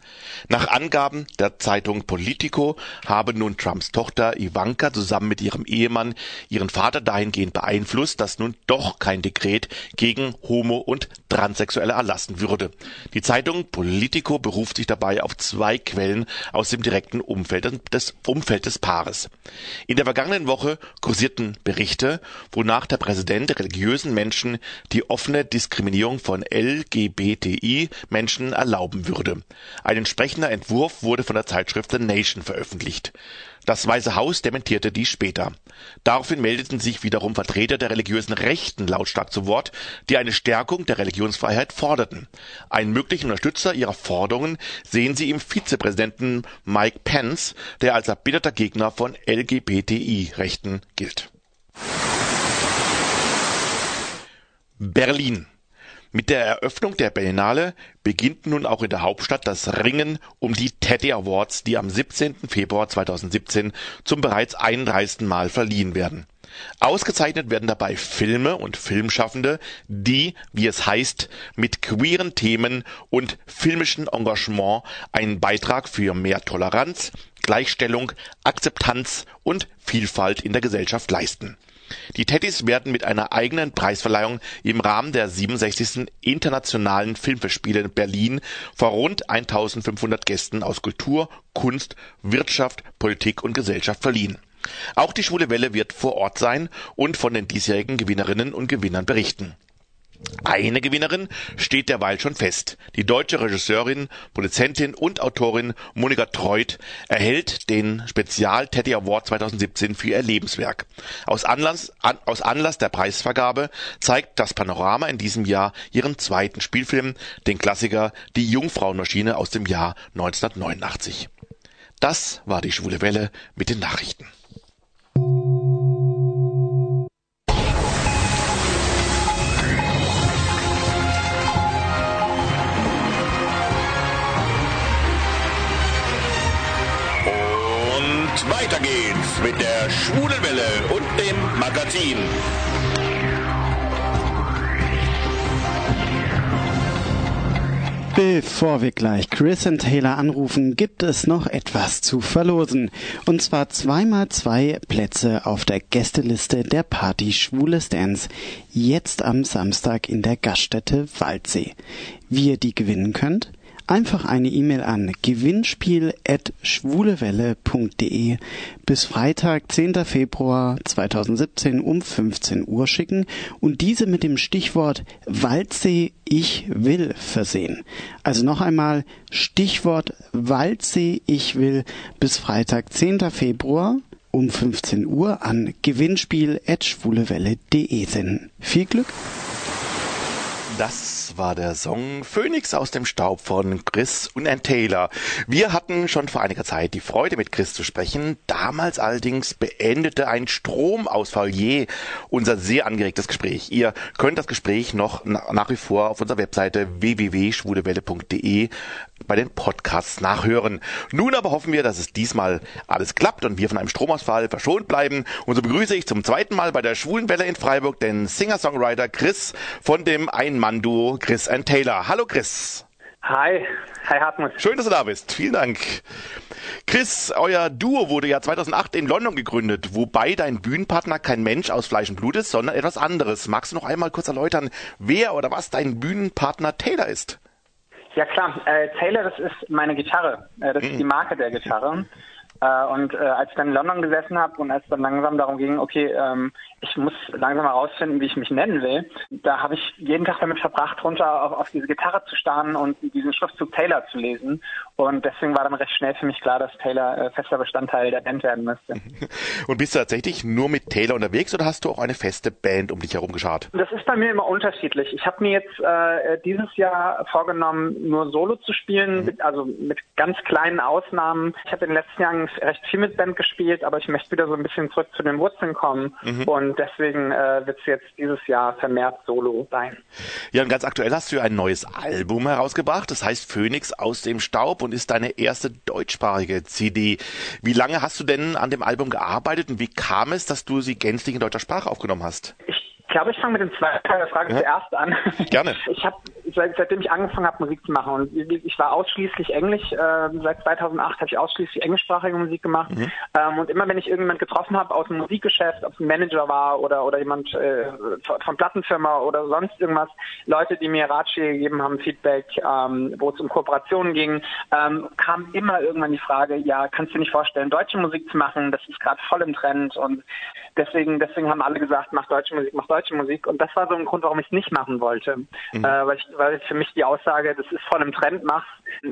Nach Angaben der Zeitung Politico habe nun Trumps Tochter Ivanka zusammen mit ihrem Ehemann ihren Vater dahingehend beeinflusst, dass nun doch kein Dekret gegen Homo- und Transsexuelle erlassen würde. Die Zeitung Politico beruft sich dabei auf zwei Quellen aus dem direkten Umfeld des, Umfeld des Paares. In der vergangenen Woche kursierten Berichte, wonach der Präsident religiösen Menschen die offene Diskriminierung von LGBTI-Menschen erlauben würde. Ein entsprechender Entwurf wurde von der Zeitschrift The Nation veröffentlicht. Das Weiße Haus dementierte dies später. Daraufhin meldeten sich wiederum Vertreter der religiösen Rechten lautstark zu Wort, die eine Stärkung der Religionsfreiheit forderten. Einen möglichen Unterstützer ihrer Forderungen sehen sie im Vizepräsidenten Mike Pence, der als erbitterter Gegner von LGBTI-Rechten gilt. Berlin mit der Eröffnung der Berlinale beginnt nun auch in der Hauptstadt das Ringen um die Teddy Awards, die am 17. Februar 2017 zum bereits 31. Mal verliehen werden. Ausgezeichnet werden dabei Filme und Filmschaffende, die, wie es heißt, mit queeren Themen und filmischen Engagement einen Beitrag für mehr Toleranz, Gleichstellung, Akzeptanz und Vielfalt in der Gesellschaft leisten. Die Teddys werden mit einer eigenen Preisverleihung im Rahmen der 67. Internationalen Filmfestspiele in Berlin vor rund 1500 Gästen aus Kultur, Kunst, Wirtschaft, Politik und Gesellschaft verliehen. Auch die Schwule Welle wird vor Ort sein und von den diesjährigen Gewinnerinnen und Gewinnern berichten eine Gewinnerin steht derweil schon fest. Die deutsche Regisseurin, Produzentin und Autorin Monika Treut erhält den Spezial Teddy Award 2017 für ihr Lebenswerk. Aus Anlass, an, aus Anlass der Preisvergabe zeigt das Panorama in diesem Jahr ihren zweiten Spielfilm, den Klassiker Die Jungfrauenmaschine aus dem Jahr 1989. Das war die Schwule Welle mit den Nachrichten. Weiter geht's mit der Schwulenwelle und dem Magazin. Bevor wir gleich Chris und Taylor anrufen, gibt es noch etwas zu verlosen. Und zwar zweimal zwei Plätze auf der Gästeliste der Party Schwules Dance. Jetzt am Samstag in der Gaststätte Waldsee. Wie ihr die gewinnen könnt? Einfach eine E-Mail an gewinnspiel.schwulewelle.de bis Freitag, 10. Februar 2017 um 15 Uhr schicken und diese mit dem Stichwort Waldsee Ich will versehen. Also noch einmal Stichwort Waldsee Ich will bis Freitag, 10. Februar um 15 Uhr an gewinnspiel.schwulewelle.de senden. Viel Glück! Das war der Song Phoenix aus dem Staub von Chris und Ann Taylor. Wir hatten schon vor einiger Zeit die Freude, mit Chris zu sprechen. Damals allerdings beendete ein Stromausfall je unser sehr angeregtes Gespräch. Ihr könnt das Gespräch noch nach wie vor auf unserer Webseite www.schwulewelle.de bei den Podcasts nachhören. Nun aber hoffen wir, dass es diesmal alles klappt und wir von einem Stromausfall verschont bleiben. Und so begrüße ich zum zweiten Mal bei der Schwulen Welle in Freiburg den Singer-Songwriter Chris von dem Ein-Mann-Duo Chris and Taylor. Hallo Chris. Hi, hi Hartmut. Schön, dass du da bist. Vielen Dank. Chris, euer Duo wurde ja 2008 in London gegründet, wobei dein Bühnenpartner kein Mensch aus Fleisch und Blut ist, sondern etwas anderes. Magst du noch einmal kurz erläutern, wer oder was dein Bühnenpartner Taylor ist? Ja klar, äh, Taylor, das ist meine Gitarre. Äh, das mhm. ist die Marke der Gitarre. Äh, und äh, als ich dann in London gesessen habe und als es dann langsam darum ging, okay, ähm, ich muss langsam herausfinden, wie ich mich nennen will. Da habe ich jeden Tag damit verbracht, runter auf, auf diese Gitarre zu starren und diesen Schriftzug Taylor zu lesen. Und deswegen war dann recht schnell für mich klar, dass Taylor äh, fester Bestandteil der Band werden müsste. Und bist du tatsächlich nur mit Taylor unterwegs oder hast du auch eine feste Band um dich herum geschart? Das ist bei mir immer unterschiedlich. Ich habe mir jetzt äh, dieses Jahr vorgenommen, nur Solo zu spielen, mit, also mit ganz kleinen Ausnahmen. Ich habe in den letzten Jahren recht viel mit Band gespielt, aber ich möchte wieder so ein bisschen zurück zu den Wurzeln kommen. Mhm. Und deswegen äh, wird es jetzt dieses Jahr vermehrt Solo sein. Ja, und ganz aktuell hast du ein neues Album herausgebracht. Das heißt Phoenix aus dem Staub und ist deine erste deutschsprachige CD. Wie lange hast du denn an dem Album gearbeitet und wie kam es, dass du sie gänzlich in deutscher Sprache aufgenommen hast? Ich glaube, ich fange mit dem zweiten Teil der Frage Ja. zuerst an. Gerne. Ich habe seit, seitdem ich angefangen habe, Musik zu machen und ich war ausschließlich Englisch. Äh, seit 2008 habe ich ausschließlich englischsprachige Musik gemacht. Mhm. Ähm, und immer wenn ich irgendjemand getroffen habe aus dem Musikgeschäft, ob es ein Manager war oder oder jemand äh, von, von Plattenfirma oder sonst irgendwas, Leute, die mir Ratschläge gegeben haben, Feedback, ähm, wo es um Kooperationen ging, ähm, kam immer irgendwann die Frage, ja, kannst du dir nicht vorstellen, deutsche Musik zu machen? Das ist gerade voll im Trend und deswegen deswegen haben alle gesagt, mach deutsche Musik, mach deutsche Musik und das war so ein Grund, warum ich es nicht machen wollte, Mhm. äh, weil ich, weil für mich die Aussage, das ist voll im Trend, mach's,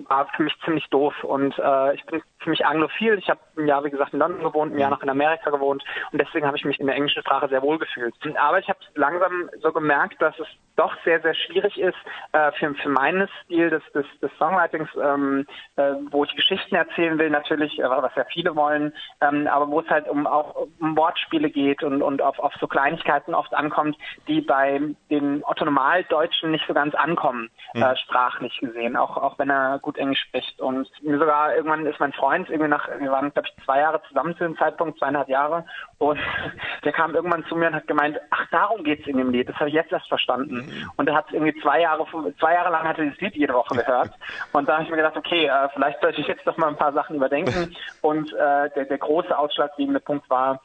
war für mich ziemlich doof und äh, ich bin ziemlich anglophil. Ich habe ein Jahr, wie gesagt, in London gewohnt, ein Jahr noch in Amerika gewohnt und deswegen habe ich mich in der englischen Sprache sehr wohl gefühlt. Aber ich habe langsam so gemerkt, dass es doch sehr, sehr schwierig ist äh, für, für meinen Stil des, des, des Songwritings, ähm, äh, wo ich Geschichten erzählen will, natürlich, äh, was ja viele wollen, ähm, aber wo es halt um auch um Wortspiele geht und, und auf, auf so Kleinigkeiten oft ankommt, die bei den Otto-Normal-Deutschen nicht so ganz ankommen, Mhm. äh, sprachlich gesehen, auch, auch wenn er gut Englisch spricht. Und mir sogar irgendwann ist mein Freund, irgendwie nach, wir waren, glaube ich, zwei Jahre zusammen zu dem Zeitpunkt, zweieinhalb Jahre, und der kam irgendwann zu mir und hat gemeint, ach, darum geht's in dem Lied, das habe ich jetzt erst verstanden. Und er hat irgendwie zwei Jahre, zwei Jahre lang hat er dieses Lied jede Woche gehört. Und da habe ich mir gedacht, okay, äh, vielleicht sollte ich jetzt doch mal ein paar Sachen überdenken. Und äh, der, der große ausschlaggebende Punkt war,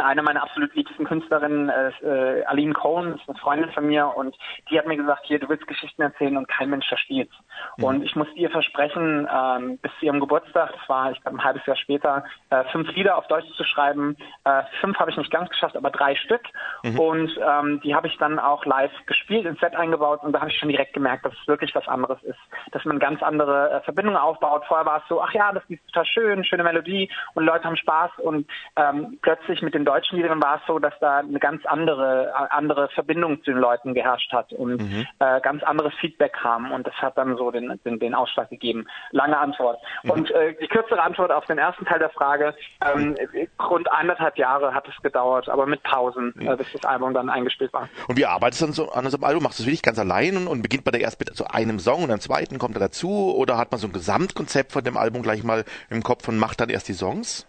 eine meiner absolut liebsten Künstlerinnen, äh, äh, Aline Cohen, ist eine Freundin von mir und die hat mir gesagt, hier, du willst Geschichten erzählen und kein Mensch versteht's. Und ich musste ihr versprechen, ähm, bis zu ihrem Geburtstag, das war, ich glaube, ein halbes Jahr später, äh, fünf Lieder auf Deutsch zu schreiben. Äh, fünf habe ich nicht ganz geschafft, aber drei Stück. Mhm. Und ähm, die habe ich dann auch live gespielt, ins Set eingebaut und da habe ich schon direkt gemerkt, dass es wirklich was anderes ist. Dass man ganz andere äh, Verbindungen aufbaut. Vorher war es so, ach ja, das ist total schön, schöne Melodie und Leute haben Spaß und ähm, plötzlich mit den deutschen Liedern war es so, dass da eine ganz andere, andere Verbindung zu den Leuten geherrscht hat und Mhm. äh, ganz anderes Feedback kam und das hat dann so den, den, den Ausschlag gegeben. Lange Antwort. Und äh, die kürzere Antwort auf den ersten Teil der Frage, ähm, rund anderthalb Jahre hat es gedauert, aber mit Pausen, äh, bis das Album dann eingespielt war. Und wie arbeitest du dann so an so einem Album? Machst du es wirklich ganz allein und, und beginnt man da erst mit so einem Song und einem zweiten kommt er dazu? Oder hat man so ein Gesamtkonzept von dem Album gleich mal im Kopf und macht dann erst die Songs?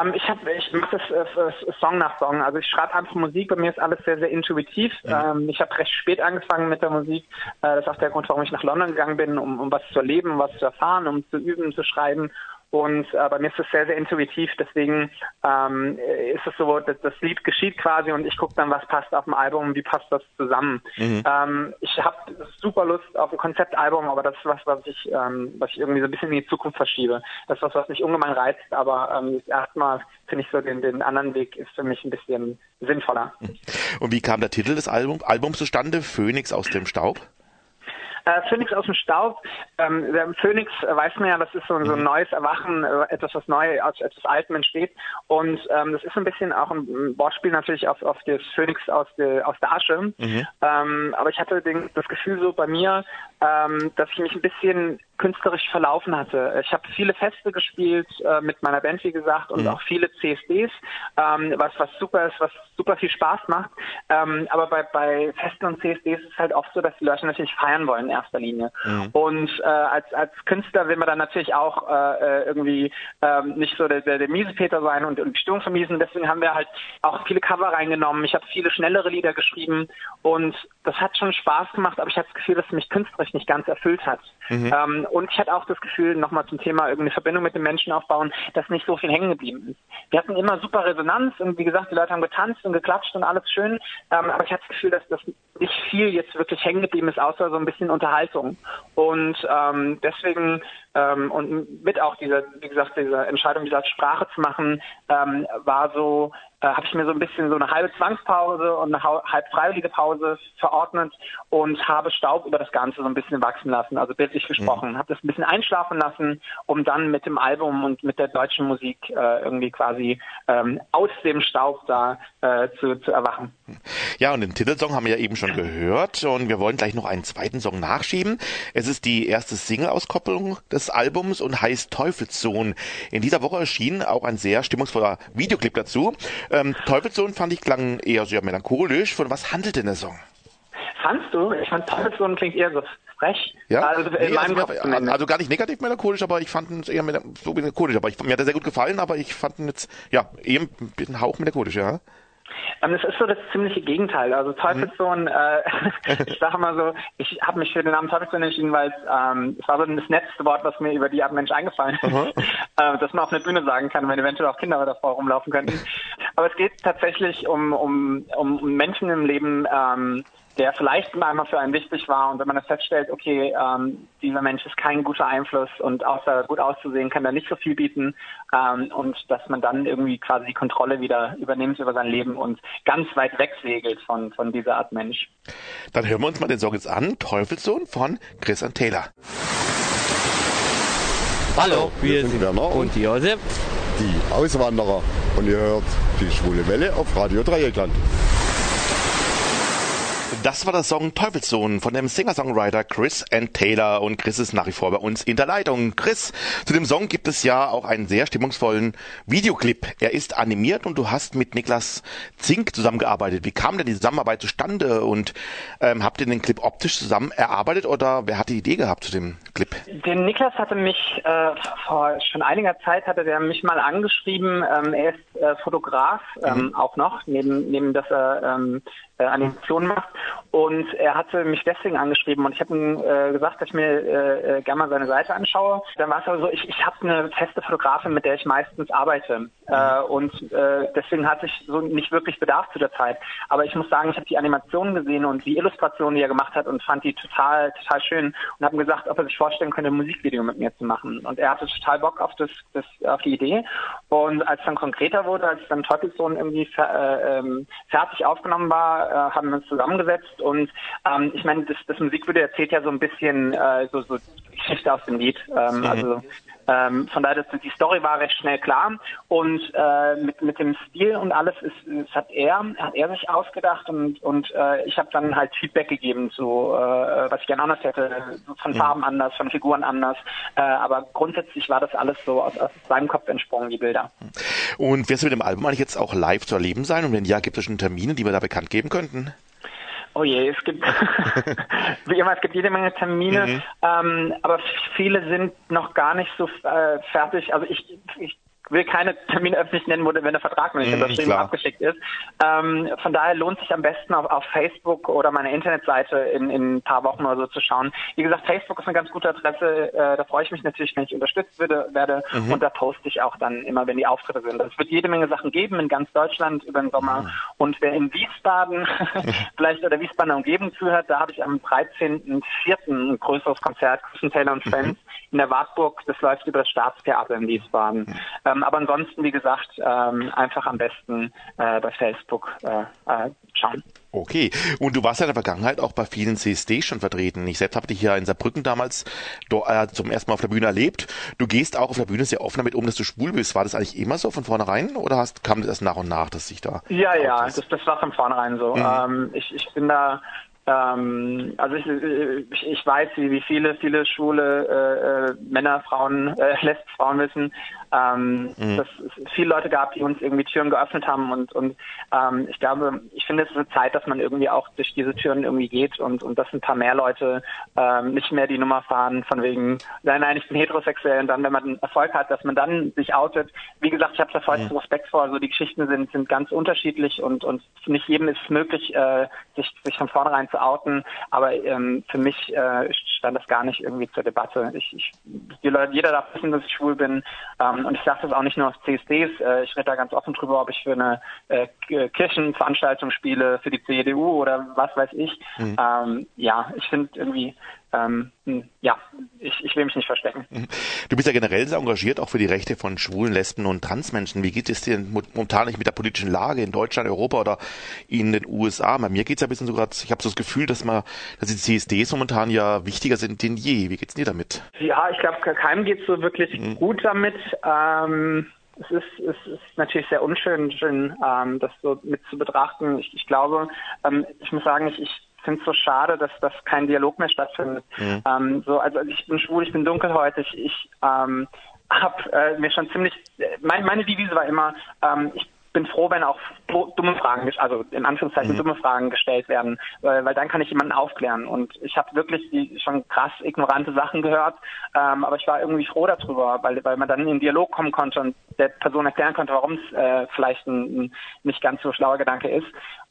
Ähm, ich hab, ich mache das äh, Song nach Song. Also ich schreibe einfach Musik. Bei mir ist alles sehr, sehr intuitiv. Ähm, ich habe recht spät angefangen mit der Musik. Äh, das ist auch der Grund, warum ich nach London gegangen bin, um, um was zu erleben, was zu erfahren, um zu üben, zu schreiben. Und äh, bei mir ist es sehr, sehr intuitiv. Deswegen ähm, ist es so, dass das Lied geschieht quasi und ich gucke dann, was passt auf dem Album, wie passt das zusammen. Mhm. Ähm, ich habe super Lust auf ein Konzeptalbum, aber das ist was, was ich, ähm, was ich irgendwie so ein bisschen in die Zukunft verschiebe. Das ist was, was mich ungemein reizt, aber ähm, erstmal finde ich so den, den anderen Weg ist für mich ein bisschen sinnvoller. Und wie kam der Titel des Album, Albums zustande? Phoenix aus dem Staub? Äh, Phoenix aus dem Staub. Ähm, Phoenix äh, weiß man ja, das ist so, so ein neues Erwachen, äh, etwas, was neu aus etwas Altem entsteht. Und ähm, das ist ein bisschen auch ein, Wortspiel natürlich auf, auf das Phoenix aus der, aus der Asche. Mhm. Ähm, aber ich hatte den, das Gefühl so bei mir, ähm, dass ich mich ein bisschen künstlerisch verlaufen hatte. Ich habe viele Feste gespielt äh, mit meiner Band, wie gesagt, und auch viele CSDs, ähm, was was super ist, was super viel Spaß macht. Ähm, aber bei, bei Festen und CSDs ist es halt oft so, dass die Leute natürlich feiern wollen erster Linie. Und äh, als als Künstler will man dann natürlich auch äh, äh, irgendwie ähm, nicht so der, der, der Miesepeter sein und, und die Stimmung vermiesen. Deswegen haben wir halt auch viele Cover reingenommen. Ich habe viele schnellere Lieder geschrieben und das hat schon Spaß gemacht, aber ich hatte das Gefühl, dass es mich künstlerisch nicht ganz erfüllt hat. Mhm. Ähm, und ich hatte auch das Gefühl, nochmal zum Thema irgendeine Verbindung mit den Menschen aufbauen, dass nicht so viel hängen geblieben ist. Wir hatten immer super Resonanz und wie gesagt, die Leute haben getanzt und geklatscht und alles schön, ähm, aber ich hatte das Gefühl, dass das nicht viel jetzt wirklich hängen geblieben ist, außer so ein bisschen Unterhaltung. Und ähm, deswegen ähm, und mit auch dieser, wie gesagt, diese Entscheidung, diese Sprache zu machen, ähm, war so, äh, habe ich mir so ein bisschen so eine halbe Zwangspause und eine halb freiwillige Pause verordnet und habe Staub über das Ganze so ein bisschen wachsen lassen, also bildlich gesprochen. Mhm. Habe das ein bisschen einschlafen lassen, um dann mit dem Album und mit der deutschen Musik äh, irgendwie quasi ähm, aus dem Staub da äh, zu, zu erwachen. Ja, und den Titelsong haben wir ja eben schon gehört und wir wollen gleich noch einen zweiten Song nachschieben. Es ist die erste Single-Auskopplung des Albums und heißt Teufelssohn. In dieser Woche erschien auch ein sehr stimmungsvoller Videoclip dazu. Ähm, Teufelssohn fand ich klang eher sehr melancholisch. Von was handelt denn der Song? Fandst du? Ich fand Teufelssohn klingt eher so frech. Ja? Also, nee, also, also, gar nicht negativ melancholisch, aber ich fand es eher so melancholisch. Aber ich, mir hat er sehr gut gefallen, aber ich fand ihn jetzt, ja, eher ein Hauch melancholisch, ja. Ähm, es ist so das ziemliche Gegenteil. Also Teufelssohn, mhm. äh, ich sage mal so, ich habe mich für den Namen Teufelssohn entschieden, weil ähm, es war so das netteste Wort, was mir über die Art Mensch eingefallen ist, mhm. äh, dass man auf einer Bühne sagen kann, wenn eventuell auch Kinder davor rumlaufen könnten. Aber es geht tatsächlich um, um, um Menschen im Leben, ähm, der vielleicht einmal für einen wichtig war und wenn man das feststellt, okay, ähm, dieser Mensch ist kein guter Einfluss und außer gut auszusehen kann er nicht so viel bieten ähm, und dass man dann irgendwie quasi die Kontrolle wieder übernimmt über sein Leben und ganz weit weg segelt von, von dieser Art Mensch. Dann hören wir uns mal den Song jetzt an, Teufelssohn von Chris und Taylor. Hallo, wir, wir sind Werner und Josef, die Auswanderer und ihr hört die Schwule Welle auf Radio Dreieckland. Das war der Song Teufelssohn von dem Singer-Songwriter Chris and Taylor und Chris ist nach wie vor bei uns in der Leitung. Chris, zu dem Song gibt es ja auch einen sehr stimmungsvollen Videoclip. Er ist animiert und du hast mit Niklas Zink zusammengearbeitet. Wie kam denn die Zusammenarbeit zustande und ähm, habt ihr den Clip optisch zusammen erarbeitet oder wer hat die Idee gehabt zu dem Clip? Den Niklas hatte mich äh, vor schon einiger Zeit hatte der mich mal angeschrieben. Ähm, er ist äh, Fotograf ähm, mhm. auch noch, neben, neben dass er ähm, äh, Animationen macht. Und er hatte mich deswegen angeschrieben und ich habe ihm äh, gesagt, dass ich mir äh, äh, gerne mal seine Seite anschaue. Dann war es aber so, ich, ich habe eine feste Fotografin, mit der ich meistens arbeite. Äh, und äh, deswegen hatte ich so nicht wirklich Bedarf zu der Zeit. Aber ich muss sagen, ich habe die Animationen gesehen und die Illustrationen, die er gemacht hat und fand die total, total schön und habe ihm gesagt, ob er sich vorstellen könnte, ein Musikvideo mit mir zu machen. Und er hatte total Bock auf das, das auf die Idee. Und als dann konkreter wurde, als dann Teufelssohn irgendwie fer äh, ähm, fertig aufgenommen war, äh, haben wir uns zusammengesetzt und ähm, ich meine, das, das Musikvideo erzählt ja so ein bisschen äh, so, so Geschichte aus dem Lied. Ähm, mhm. Also ähm, von daher, das, die Story war recht schnell klar und äh, mit, mit dem Stil und alles ist, hat er, hat er sich ausgedacht und, und äh, ich habe dann halt Feedback gegeben zu, äh, was ich gerne anders hätte, von mhm. Farben anders, von Figuren anders. Äh, aber grundsätzlich war das alles so aus, aus seinem Kopf entsprungen, die Bilder. Und wirst du mit dem Album eigentlich jetzt auch live zu erleben sein? Und wenn ja, gibt es schon Termine, die wir da bekannt geben könnten? Oh je, es gibt wie immer, es gibt jede Menge Termine, mhm. ähm, aber viele sind noch gar nicht so äh, fertig. Also ich, ich will keine Termine öffentlich nennen, wo, wenn der Vertrag noch nicht unterschrieben abgeschickt ist. Ähm, von daher lohnt sich am besten auf, auf Facebook oder meine Internetseite in, in ein paar Wochen oder so zu schauen. Wie gesagt, Facebook ist eine ganz gute Adresse. Äh, da freue ich mich natürlich, wenn ich unterstützt würde, werde. Mhm. Und da poste ich auch dann immer, wenn die Auftritte sind. Es wird jede Menge Sachen geben in ganz Deutschland über den Sommer. Mhm. Und wer in Wiesbaden vielleicht oder Wiesbadener Umgebung zuhört, da habe ich am 13.04. ein größeres Konzert, Christian Taylor und Friends, mhm. in der Wartburg. Das läuft über das Staatstheater in Wiesbaden. Mhm. Ähm, ähm, aber ansonsten, wie gesagt, ähm, einfach am besten äh, bei Facebook äh, äh, schauen. Okay, und du warst ja in der Vergangenheit auch bei vielen CSD schon vertreten. Ich selbst habe dich ja in Saarbrücken damals do, äh, zum ersten Mal auf der Bühne erlebt. Du gehst auch auf der Bühne sehr offen damit um, dass du schwul bist. War das eigentlich immer so von vornherein oder hast, kam das erst nach und nach, dass sich da... Ja, ja, das, das war von vornherein so. Mhm. Ähm, ich, ich bin da ähm, also ich, ich, ich weiß, wie, wie viele, viele schwule äh, äh Männer, Frauen, äh, Lesben-Frauen wissen, ähm, mhm. dass es viele Leute gab, die uns irgendwie Türen geöffnet haben und, und ähm, ich glaube, ich finde es ist eine Zeit, dass man irgendwie auch durch diese Türen irgendwie geht und, und dass ein paar mehr Leute ähm, nicht mehr die Nummer fahren von wegen, nein, nein, ich bin heterosexuell und dann, wenn man Erfolg hat, dass man dann sich outet. Wie gesagt, ich habe da vollsten mhm. Respekt vor, also die Geschichten sind, sind ganz unterschiedlich und, und nicht jedem ist es möglich, äh, sich, sich von vornherein zu outen, aber ähm, für mich äh, stand das gar nicht irgendwie zur Debatte. Ich, ich, die Leute, jeder darf wissen, dass ich schwul bin ähm, und ich sage das auch nicht nur auf CSDs, äh, ich rede da ganz offen drüber, ob ich für eine äh, Kirchenveranstaltung spiele, für die CDU oder was weiß ich. Mhm. Ähm, ja, ich finde irgendwie, ähm, hm, ja, ich, ich will mich nicht verstecken. Du bist ja generell sehr engagiert, auch für die Rechte von schwulen, Lesben und Transmenschen. Wie geht es dir momentan nicht mit der politischen Lage in Deutschland, Europa oder in den USA? Bei mir geht es ja ein bisschen so gerade, ich habe so das Gefühl, dass man, dass die CSDs momentan ja wichtiger sind denn je. Wie geht's dir damit? Ja, ich glaube, keinem geht so wirklich mhm. gut damit. Ähm, es ist, es ist natürlich sehr unschön, schön, ähm, das so mit zu betrachten. Ich, ich glaube, ähm, ich muss sagen, ich, ich finde es so schade, dass das kein Dialog mehr stattfindet. Mhm. Ähm, so, also ich bin schwul, ich bin dunkelhäutig, ich ähm, habe äh, mir schon ziemlich, mein, meine Devise war immer, ähm, ich bin froh, wenn auch dumme Fragen, also in Anführungszeichen mhm. dumme Fragen gestellt werden, weil, weil dann kann ich jemanden aufklären. Und ich habe wirklich die schon krass ignorante Sachen gehört, ähm, aber ich war irgendwie froh darüber, weil, weil man dann in den Dialog kommen konnte und der Person erklären konnte, warum es äh, vielleicht ein, ein nicht ganz so schlauer Gedanke ist.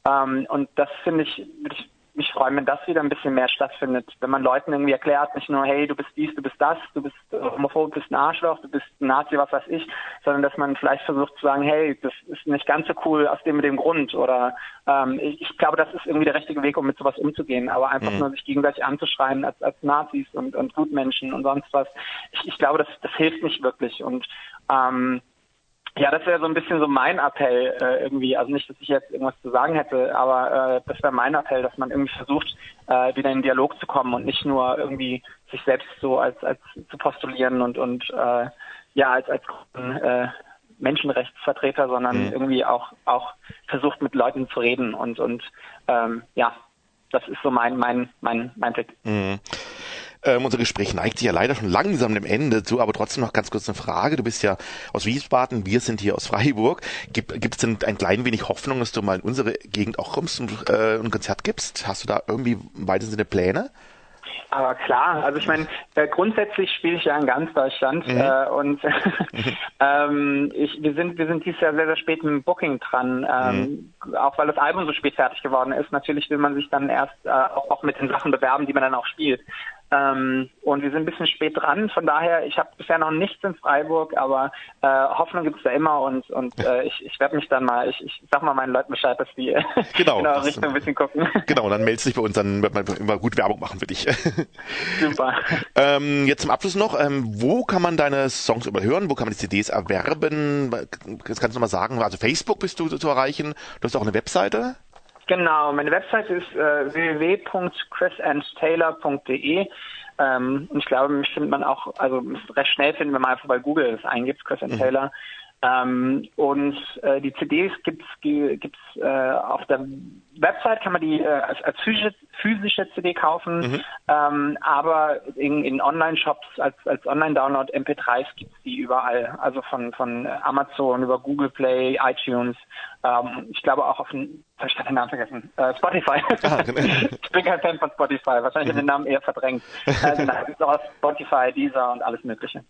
Ähm, und das finde ich, ich mich freuen, wenn das wieder ein bisschen mehr stattfindet. Wenn man Leuten irgendwie erklärt, nicht nur, hey, du bist dies, du bist das, du bist homophob, du bist ein Arschloch, du bist ein Nazi, was weiß ich, sondern dass man vielleicht versucht zu sagen, hey, das ist nicht ganz so cool aus dem mit dem Grund oder ähm, ich, ich, glaube, das ist irgendwie der richtige Weg, um mit sowas umzugehen, aber einfach mhm. nur sich gegenseitig anzuschreien als, als Nazis und, und Gutmenschen und sonst was. Ich, ich glaube, das, das hilft nicht wirklich und ähm, ja, das wäre so ein bisschen so mein Appell äh, irgendwie. Also nicht, dass ich jetzt irgendwas zu sagen hätte, aber äh, das wäre mein Appell, dass man irgendwie versucht, äh, wieder in den Dialog zu kommen und nicht nur irgendwie sich selbst so als als zu postulieren und und äh, ja als als äh, Menschenrechtsvertreter, sondern mhm. irgendwie auch auch versucht mit Leuten zu reden und und ähm, ja, das ist so mein mein mein mein Tipp. Mhm. Ähm, unser Gespräch neigt sich ja leider schon langsam dem Ende zu, aber trotzdem noch ganz kurz eine Frage. Du bist ja aus Wiesbaden, wir sind hier aus Freiburg. Gibt es denn ein klein wenig Hoffnung, dass du mal in unsere Gegend auch kommst und äh, ein Konzert gibst? Hast du da irgendwie im weitesten Sinne Pläne? Aber klar, also ich meine, äh, grundsätzlich spiele ich ja in ganz Deutschland mhm. äh, und ähm, ich, wir sind wir sind dieses Jahr sehr sehr spät im Booking dran, ähm, mhm. auch weil das Album so spät fertig geworden ist. Natürlich will man sich dann erst äh, auch, auch mit den Sachen bewerben, die man dann auch spielt. Ähm, und wir sind ein bisschen spät dran. Von daher, ich habe bisher noch nichts in Freiburg, aber äh, Hoffnung gibt's da immer und, und äh, ich, ich werde mich dann mal, ich, ich sag mal meinen Leuten Bescheid, dass die genau, in eure Richtung ein bisschen gucken. Genau, dann meldest dich bei uns, dann wird man immer gut Werbung machen für dich. Super. ähm, jetzt zum Abschluss noch, ähm, wo kann man deine Songs überhören? Wo kann man die CDs erwerben? Das kannst du mal sagen. Also Facebook bist du zu erreichen. Du hast auch eine Webseite. Genau, meine Website ist äh, www.chrisandtaylor.de ähm, und ich glaube, mich findet man auch, also recht schnell finden, wenn man einfach bei Google das eingibt, Chris and mhm. Taylor. Ähm, und äh, die CDs gibt's gibt's äh, auf der Website kann man die äh, als, als physische, physische CD kaufen, mhm. ähm, aber in, in Online-Shops als, als Online-Download MP3s gibt's die überall, also von von Amazon über Google Play, iTunes. Ähm, ich glaube auch auf ich habe den Namen vergessen. Äh, Spotify. Ah, genau. ich bin kein Fan von Spotify. Wahrscheinlich mhm. den Namen eher verdrängt. Genau, auch Spotify, Deezer und alles Mögliche.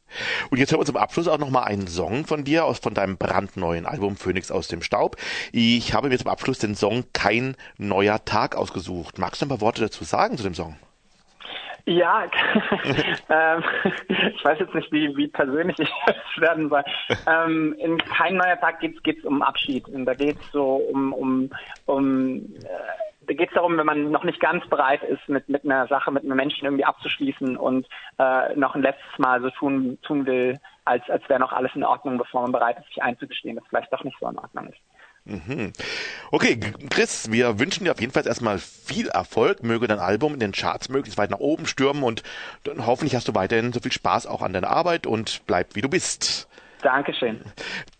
Und jetzt hören wir zum Abschluss auch nochmal einen Song von dir aus von deinem brandneuen Album Phoenix aus dem Staub. Ich habe mir zum Abschluss den Song Kein neuer Tag ausgesucht. Magst du ein paar Worte dazu sagen zu dem Song? Ja, ähm, ich weiß jetzt nicht, wie, wie persönlich ich das werden soll. Ähm, in kein neuer Tag geht es um Abschied. Und da geht es so um, um, um äh, da geht es darum, wenn man noch nicht ganz bereit ist, mit, mit einer Sache, mit einem Menschen irgendwie abzuschließen und äh, noch ein letztes Mal so tun, tun will, als, als wäre noch alles in Ordnung, bevor man bereit ist, sich einzugestehen, dass vielleicht doch nicht so in Ordnung ist. Mhm. Okay, Chris, wir wünschen dir auf jeden Fall erstmal viel Erfolg. Möge dein Album in den Charts möglichst weit nach oben stürmen und dann hoffentlich hast du weiterhin so viel Spaß auch an deiner Arbeit und bleib wie du bist. Dankeschön.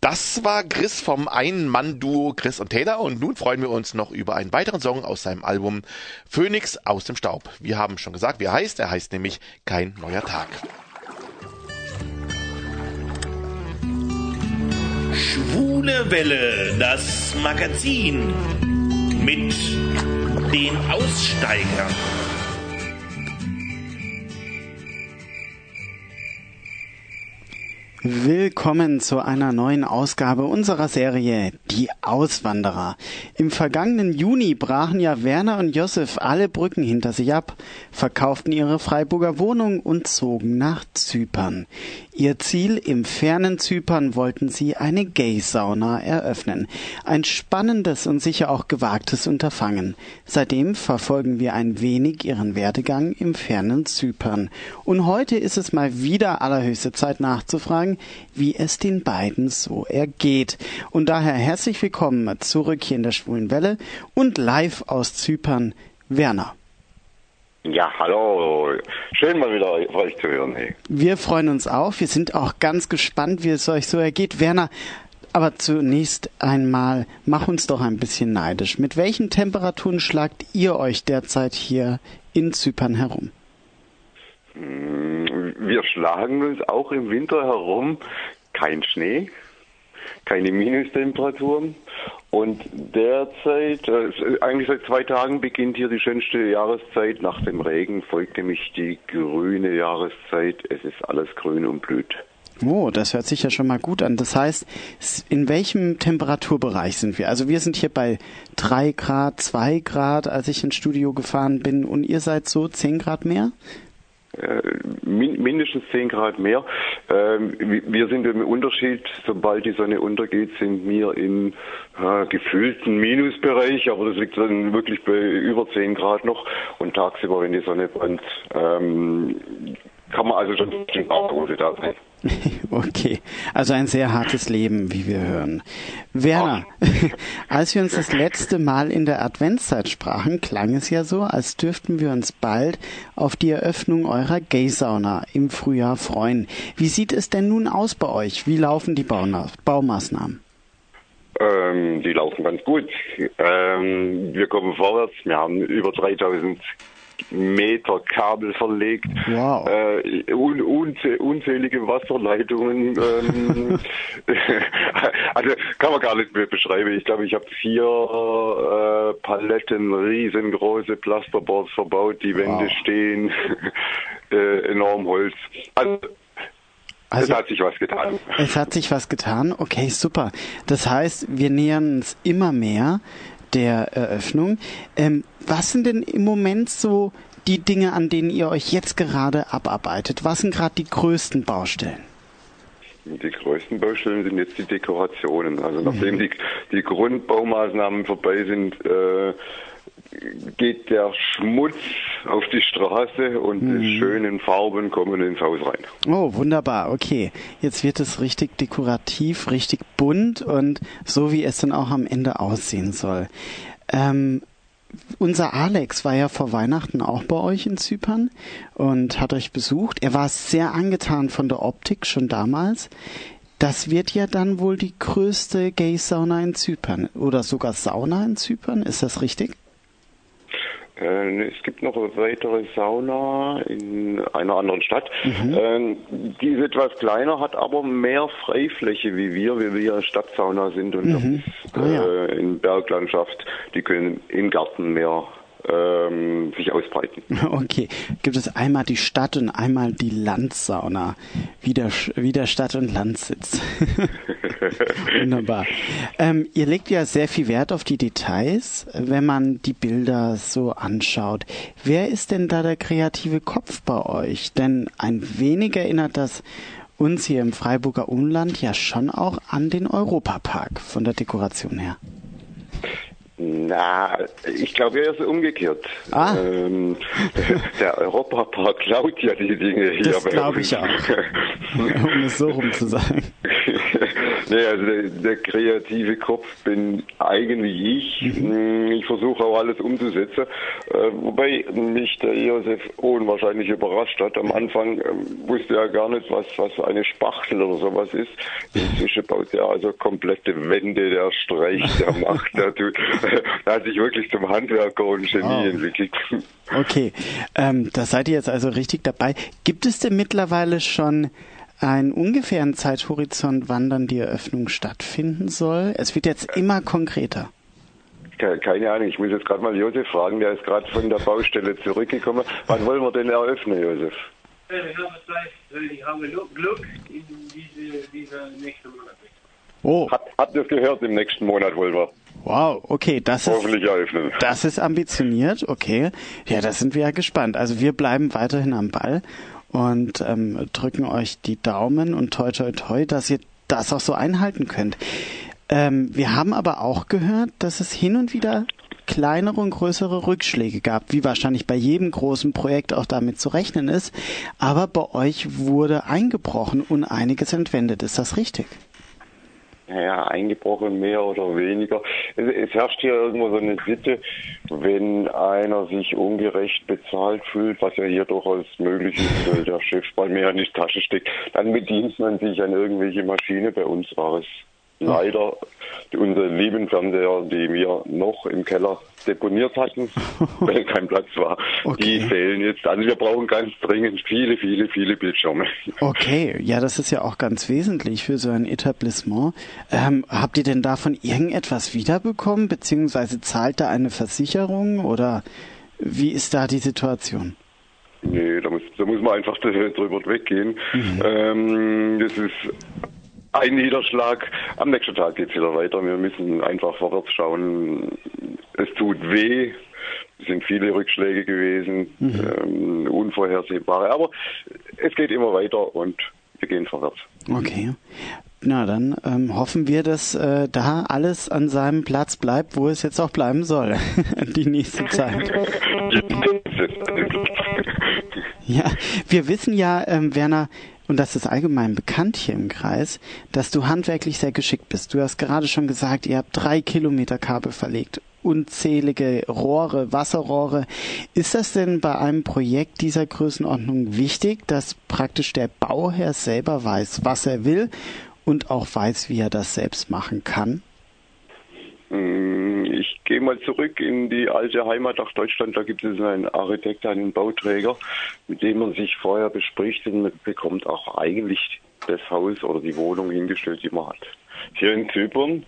Das war Chris vom Ein-Mann-Duo Chris und Taylor und nun freuen wir uns noch über einen weiteren Song aus seinem Album Phoenix aus dem Staub. Wir haben schon gesagt, wie er heißt. Er heißt nämlich Kein neuer Tag. Schwule Welle, das Magazin mit den Aussteigern. Willkommen zu einer neuen Ausgabe unserer Serie Die Auswanderer. Im vergangenen Juni brachen ja Werner und Josef alle Brücken hinter sich ab, verkauften ihre Freiburger Wohnung und zogen nach Zypern. Ihr Ziel im fernen Zypern wollten sie eine Gay-Sauna eröffnen. Ein spannendes und sicher auch gewagtes Unterfangen. Seitdem verfolgen wir ein wenig ihren Werdegang im fernen Zypern. Und heute ist es mal wieder allerhöchste Zeit nachzufragen, wie es den beiden so ergeht. Und daher herzlich willkommen zurück hier in der Schwulen Welle und live aus Zypern, Werner. Ja, hallo. Schön mal wieder euch zu hören. Hey. Wir freuen uns auch. Wir sind auch ganz gespannt, wie es euch so ergeht. Werner, aber zunächst einmal, mach uns doch ein bisschen neidisch. Mit welchen Temperaturen schlagt ihr euch derzeit hier in Zypern herum? Wir schlagen uns auch im Winter herum. Kein Schnee, keine Minustemperaturen. Und derzeit, äh, eigentlich seit zwei Tagen beginnt hier die schönste Jahreszeit. Nach dem Regen folgt nämlich die grüne Jahreszeit. Es ist alles grün und blüht. Oh, das hört sich ja schon mal gut an. Das heißt, in welchem Temperaturbereich sind wir? Also wir sind hier bei drei Grad, zwei Grad, als ich ins Studio gefahren bin und ihr seid so zehn Grad mehr? Äh, mindestens 10 Grad mehr. Ähm, wir sind im Unterschied, sobald die Sonne untergeht, sind wir im äh, gefühlten Minusbereich, aber das liegt dann wirklich bei über 10 Grad noch. Und tagsüber, wenn die Sonne brennt, ähm, kann man also schon auch da sein. Okay, also ein sehr hartes Leben, wie wir hören. Werner, als wir uns das letzte Mal in der Adventszeit sprachen, klang es ja so, als dürften wir uns bald auf die Eröffnung eurer Gay-Sauna im Frühjahr freuen. Wie sieht es denn nun aus bei euch? Wie laufen die Baumaßnahmen? Ähm, die laufen ganz gut. Ähm, wir kommen vorwärts. Wir haben über 3000 Meter Kabel verlegt, wow. äh, un, unzählige Wasserleitungen. Ähm, also kann man gar nicht mehr beschreiben. Ich glaube, ich habe vier äh, Paletten riesengroße Plasterboards verbaut, die Wände wow. stehen, äh, enorm Holz. Also, also, es hat sich was getan. Es hat sich was getan. Okay, super. Das heißt, wir nähern uns immer mehr der Eröffnung. Ähm, was sind denn im Moment so die Dinge, an denen ihr euch jetzt gerade abarbeitet? Was sind gerade die größten Baustellen? Die größten Baustellen sind jetzt die Dekorationen. Also nachdem mhm. die, die Grundbaumaßnahmen vorbei sind, äh, geht der Schmutz auf die Straße und mhm. die schönen Farben kommen ins Haus rein. Oh, wunderbar. Okay, jetzt wird es richtig dekorativ, richtig bunt und so, wie es dann auch am Ende aussehen soll. Ähm, unser Alex war ja vor Weihnachten auch bei euch in Zypern und hat euch besucht. Er war sehr angetan von der Optik schon damals. Das wird ja dann wohl die größte Gay-Sauna in Zypern oder sogar Sauna in Zypern. Ist das richtig? Äh, es gibt noch eine weitere Sauna in einer anderen Stadt. Mhm. Ähm, die ist etwas kleiner, hat aber mehr Freifläche wie wir, wie wir Stadtsauna sind und mhm. oh, ja. in Berglandschaft. Die können im Garten mehr ähm, sich ausbreiten. Okay, gibt es einmal die Stadt und einmal die Landsauna, wie der, Stadt- und Landsitz. Wunderbar. Ähm, ihr legt ja sehr viel Wert auf die Details, wenn man die Bilder so anschaut. Wer ist denn da der kreative Kopf bei euch? Denn ein wenig erinnert das uns hier im Freiburger Umland ja schon auch an den Europapark von der Dekoration her. Na, ich glaube, er ist umgekehrt. Ah. Ähm, der Europapark klaut ja die Dinge hier. Das glaube ich auch. um es so rum zu sagen. nee, also der, der, kreative Kopf bin eigentlich ich. Mhm. Ich versuche auch alles umzusetzen. Äh, wobei mich der Josef unwahrscheinlich überrascht hat. Am Anfang äh, wusste er gar nicht, was, was eine Spachtel oder sowas ist. Inzwischen baut er also komplette Wände, der streicht, der macht, der tut. da hat sich wirklich zum Handwerker und Genie oh. entwickelt. Okay, ähm, da seid ihr jetzt also richtig dabei. Gibt es denn mittlerweile schon einen ungefähren Zeithorizont, wann dann die Eröffnung stattfinden soll? Es wird jetzt immer konkreter. Keine Ahnung, ich muss jetzt gerade mal Josef fragen, der ist gerade von der Baustelle zurückgekommen. Wann wollen wir denn eröffnen, Josef? ich habe vielleicht, ich habe Glück in diese, dieser nächsten Monat. Oh. Hat, habt ihr es gehört? Im nächsten Monat wollen wir Wow, okay, das ist, eröffnen. das ist ambitioniert, okay. Ja, da sind wir ja gespannt. Also wir bleiben weiterhin am Ball und ähm, drücken euch die Daumen und toi toi toi, dass ihr das auch so einhalten könnt. Ähm, wir haben aber auch gehört, dass es hin und wieder kleinere und größere Rückschläge gab, wie wahrscheinlich bei jedem großen Projekt auch damit zu rechnen ist. Aber bei euch wurde eingebrochen und einiges entwendet. Ist das richtig? Naja, eingebrochen mehr oder weniger. Es, es herrscht hier irgendwo so eine Sitte, wenn einer sich ungerecht bezahlt fühlt, was ja hier durchaus möglich ist, weil der Chef bei mir in die Tasche steckt, dann bedient man sich an irgendwelche Maschine. Bei uns war es leider unsere lieben Fernseher, die wir noch im Keller deponiert hatten, weil kein Platz war, die fehlen jetzt. Also wir brauchen ganz dringend viele, viele, viele Bildschirme. Okay, ja, das ist ja auch ganz wesentlich für so ein Etablissement. Ähm, habt ihr denn davon irgendetwas wiederbekommen, beziehungsweise zahlt da eine Versicherung oder wie ist da die Situation? Nee, da muss, da muss man einfach drüber weggehen. Ähm, das ist ein Niederschlag. Am nächsten Tag geht es wieder weiter. Wir müssen einfach vorwärts schauen. Es tut weh. Es sind viele Rückschläge gewesen, ähm, unvorhersehbare. Aber es geht immer weiter und wir gehen vorwärts. Okay. Na, dann ähm, hoffen wir, dass äh, da alles an seinem Platz bleibt, wo es jetzt auch bleiben soll. Die nächste Zeit. Ja, wir wissen ja, ähm, Werner, und das ist allgemein bekannt hier im Kreis, dass du handwerklich sehr geschickt bist. Du hast gerade schon gesagt, ihr habt drei Kilometer Kabel verlegt, unzählige Rohre, Wasserrohre. Ist das denn bei einem Projekt dieser Größenordnung wichtig, dass praktisch der Bauherr selber weiß, was er will und auch weiß, wie er das selbst machen kann? Mm, Ich gehe mal zurück in die alte Heimat nach Deutschland. Da gibt es einen Architekt, einen Bauträger, mit dem man sich vorher bespricht und man bekommt auch eigentlich das Haus oder die Wohnung hingestellt, die man hat. Hier in Zypern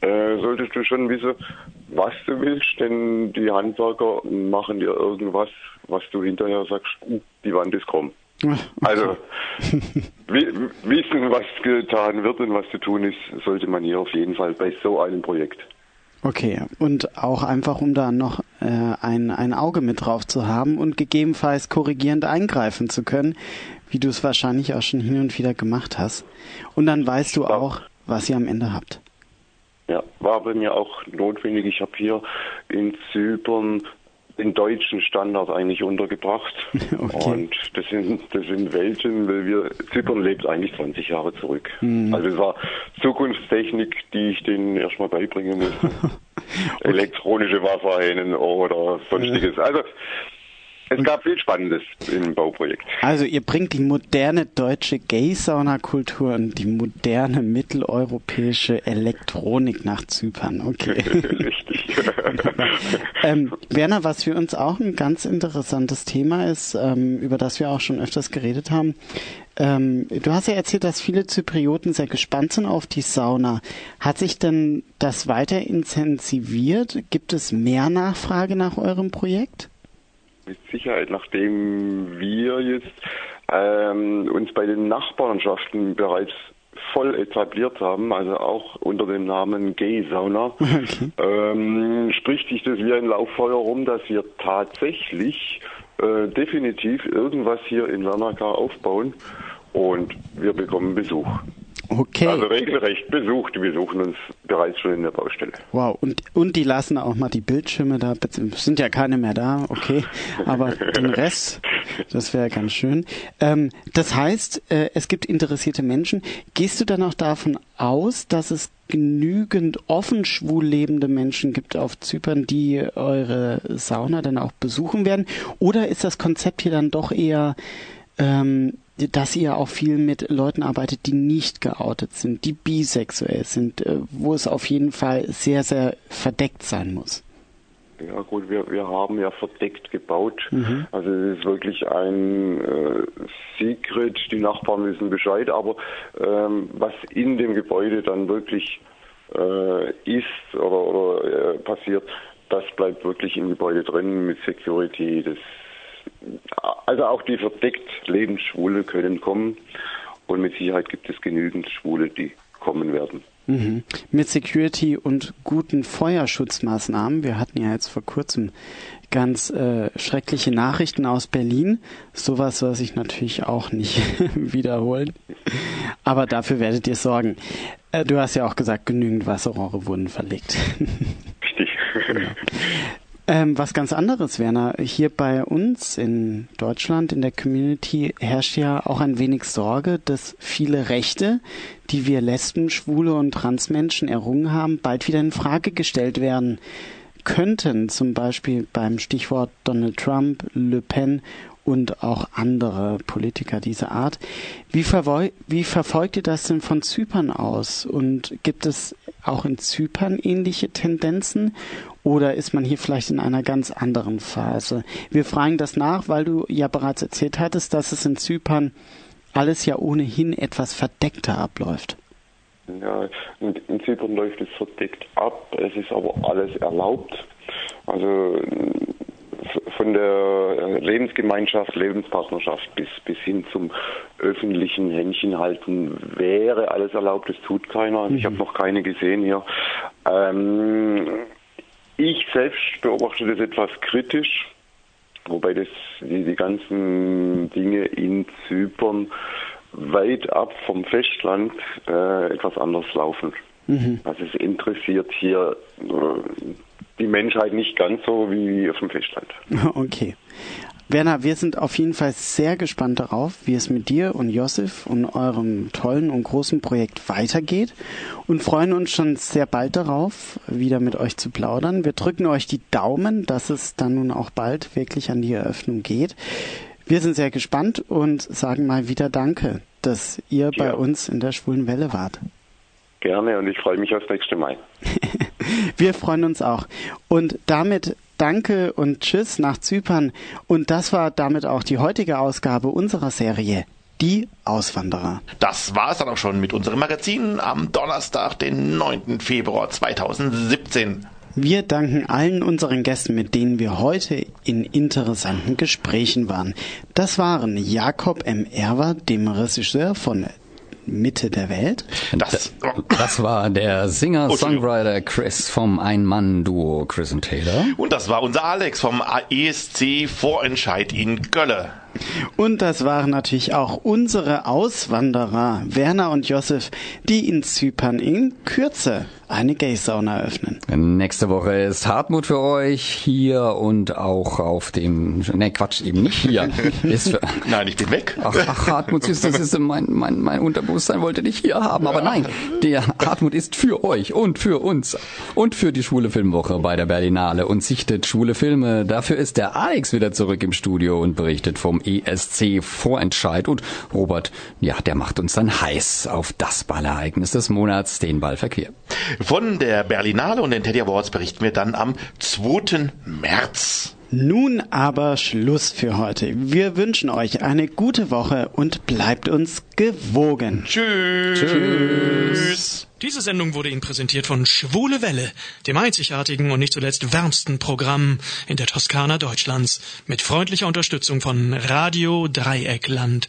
äh, solltest du schon wissen, was du willst, denn die Handwerker machen dir irgendwas, was du hinterher sagst, "Uh, die Wand ist krumm. Also wi- wissen, was getan wird und was zu tun ist, sollte man hier auf jeden Fall bei so einem Projekt. Okay, und auch einfach, um da noch äh, ein, ein Auge mit drauf zu haben und gegebenenfalls korrigierend eingreifen zu können, wie du es wahrscheinlich auch schon hin und wieder gemacht hast. Und dann weißt du auch, was ihr am Ende habt. Ja, war bei mir auch notwendig. Ich habe hier in Zypern den deutschen Standard eigentlich untergebracht. Und das sind, das sind Welten, weil wir, Zypern lebt eigentlich 20 Jahre zurück. Mhm. Also es war Zukunftstechnik, die ich denen erstmal beibringen musste. Elektronische Wasserhähnen oder sonstiges. Also es gab viel Spannendes im Bauprojekt. Also ihr bringt die moderne deutsche Gay-Sauna-Kultur und die moderne mitteleuropäische Elektronik nach Zypern. Okay. Richtig. ähm, Werner, was für uns auch ein ganz interessantes Thema ist, ähm, über das wir auch schon öfters geredet haben. Ähm, du hast ja erzählt, dass viele Zyprioten sehr gespannt sind auf die Sauna. Hat sich denn das weiter intensiviert? Gibt es mehr Nachfrage nach eurem Projekt? Mit Sicherheit, nachdem wir jetzt ähm, uns bei den Nachbarschaften bereits voll etabliert haben, also auch unter dem Namen Gay Sauna, ähm, spricht sich das wie ein Lauffeuer rum, dass wir tatsächlich äh, definitiv irgendwas hier in Larnaca aufbauen und wir bekommen Besuch. Okay. Also regelrecht Besuch, die besuchen uns bereits schon in der Baustelle. Wow, und, und die lassen auch mal die Bildschirme da, sind ja keine mehr da, okay, aber den Rest, das wäre ganz schön. Ähm, das heißt, äh, es gibt interessierte Menschen. Gehst du dann auch davon aus, dass es genügend offen schwul lebende Menschen gibt auf Zypern, die eure Sauna dann auch besuchen werden? Oder ist das Konzept hier dann doch eher ähm, dass ihr auch viel mit Leuten arbeitet, die nicht geoutet sind, die bisexuell sind, äh, wo es auf jeden Fall sehr, sehr verdeckt sein muss. Ja gut, wir, wir haben ja verdeckt gebaut. Mhm. Also es ist wirklich ein äh, Secret, die Nachbarn wissen Bescheid, aber ähm, was in dem Gebäude dann wirklich äh, ist oder, oder äh, passiert, das bleibt wirklich im Gebäude drin mit Security. Das, Also auch die verdeckt Lebensschwule können kommen und mit Sicherheit gibt es genügend Schwule, die kommen werden. Mhm. Mit Security und guten Feuerschutzmaßnahmen. Wir hatten ja jetzt vor kurzem ganz äh, schreckliche Nachrichten aus Berlin. Sowas soll sich natürlich auch nicht wiederholen. Aber dafür werdet ihr sorgen. Äh, du hast ja auch gesagt, genügend Wasserrohre wurden verlegt. Richtig. Genau. Ähm, was ganz anderes, Werner. Hier bei uns in Deutschland, in der Community, herrscht ja auch ein wenig Sorge, dass viele Rechte, die wir Lesben, Schwule und Transmenschen errungen haben, bald wieder in Frage gestellt werden könnten. Zum Beispiel beim Stichwort Donald Trump, Le Pen und auch andere Politiker dieser Art. Wie, wie, verfolgt ihr das denn von Zypern aus? Und gibt es auch in Zypern ähnliche Tendenzen? Oder ist man hier vielleicht in einer ganz anderen Phase? Wir fragen das nach, weil du ja bereits erzählt hattest, dass es in Zypern alles ja ohnehin etwas verdeckter abläuft. Ja, in Zypern läuft es verdeckt ab, es ist aber alles erlaubt. Also von der Lebensgemeinschaft, Lebenspartnerschaft bis, bis hin zum öffentlichen Händchenhalten wäre alles erlaubt, das tut keiner. Mhm. Ich habe noch keine gesehen hier. Ähm, ich selbst beobachte das etwas kritisch, wobei das die, die ganzen Dinge in Zypern weit ab vom Festland äh, etwas anders laufen. Mhm. Also es interessiert hier äh, die Menschheit nicht ganz so wie auf dem Festland. Okay. Werner, wir sind auf jeden Fall sehr gespannt darauf, wie es mit dir und Josef und eurem tollen und großen Projekt weitergeht und freuen uns schon sehr bald darauf, wieder mit euch zu plaudern. Wir drücken euch die Daumen, dass es dann nun auch bald wirklich an die Eröffnung geht. Wir sind sehr gespannt und sagen mal wieder Danke, dass ihr ja. bei uns in der Schwulen Welle wart. Gerne und ich freue mich aufs nächste Mal. Wir freuen uns auch. Und damit danke und tschüss nach Zypern. Und das war damit auch die heutige Ausgabe unserer Serie. Die Auswanderer. Das war es dann auch schon mit unserem Magazin am Donnerstag, den 9. Februar 2017. Wir danken allen unseren Gästen, mit denen wir heute in interessanten Gesprächen waren. Das waren Jakob M. Erwer, dem Regisseur von Mitte der Welt. Das, das war der Singer-Songwriter Chris vom Ein-Mann-Duo Chris und Taylor. Und das war unser Alex vom ESC Vorentscheid in Gölle. Und das waren natürlich auch unsere Auswanderer, Werner und Josef, die in Zypern in Kürze eine Gay-Sauna eröffnen. Nächste Woche ist Hartmut für euch hier und auch auf dem, ne Quatsch, eben nicht hier. Ist für, nein, ich bin weg. Ach, ach Hartmut, ist, das ist mein, mein, mein Unterbewusstsein wollte dich hier haben, aber nein, der Hartmut ist für euch und für uns und für die Schwule Filmwoche bei der Berlinale und sichtet schwule Filme. Dafür ist der Alex wieder zurück im Studio und berichtet vom ESC Vorentscheid und Robert, ja, der macht uns dann heiß auf das Ballereignis des Monats, den Ballverkehr. Von der Berlinale und den Teddy Awards berichten wir dann am 2. März. Nun aber Schluss für heute. Wir wünschen euch eine gute Woche und bleibt uns gewogen. Tschüss. Tschüss. Diese Sendung wurde Ihnen präsentiert von Schwule Welle, dem einzigartigen und nicht zuletzt wärmsten Programm in der Toskana Deutschlands, mit freundlicher Unterstützung von Radio Dreieckland.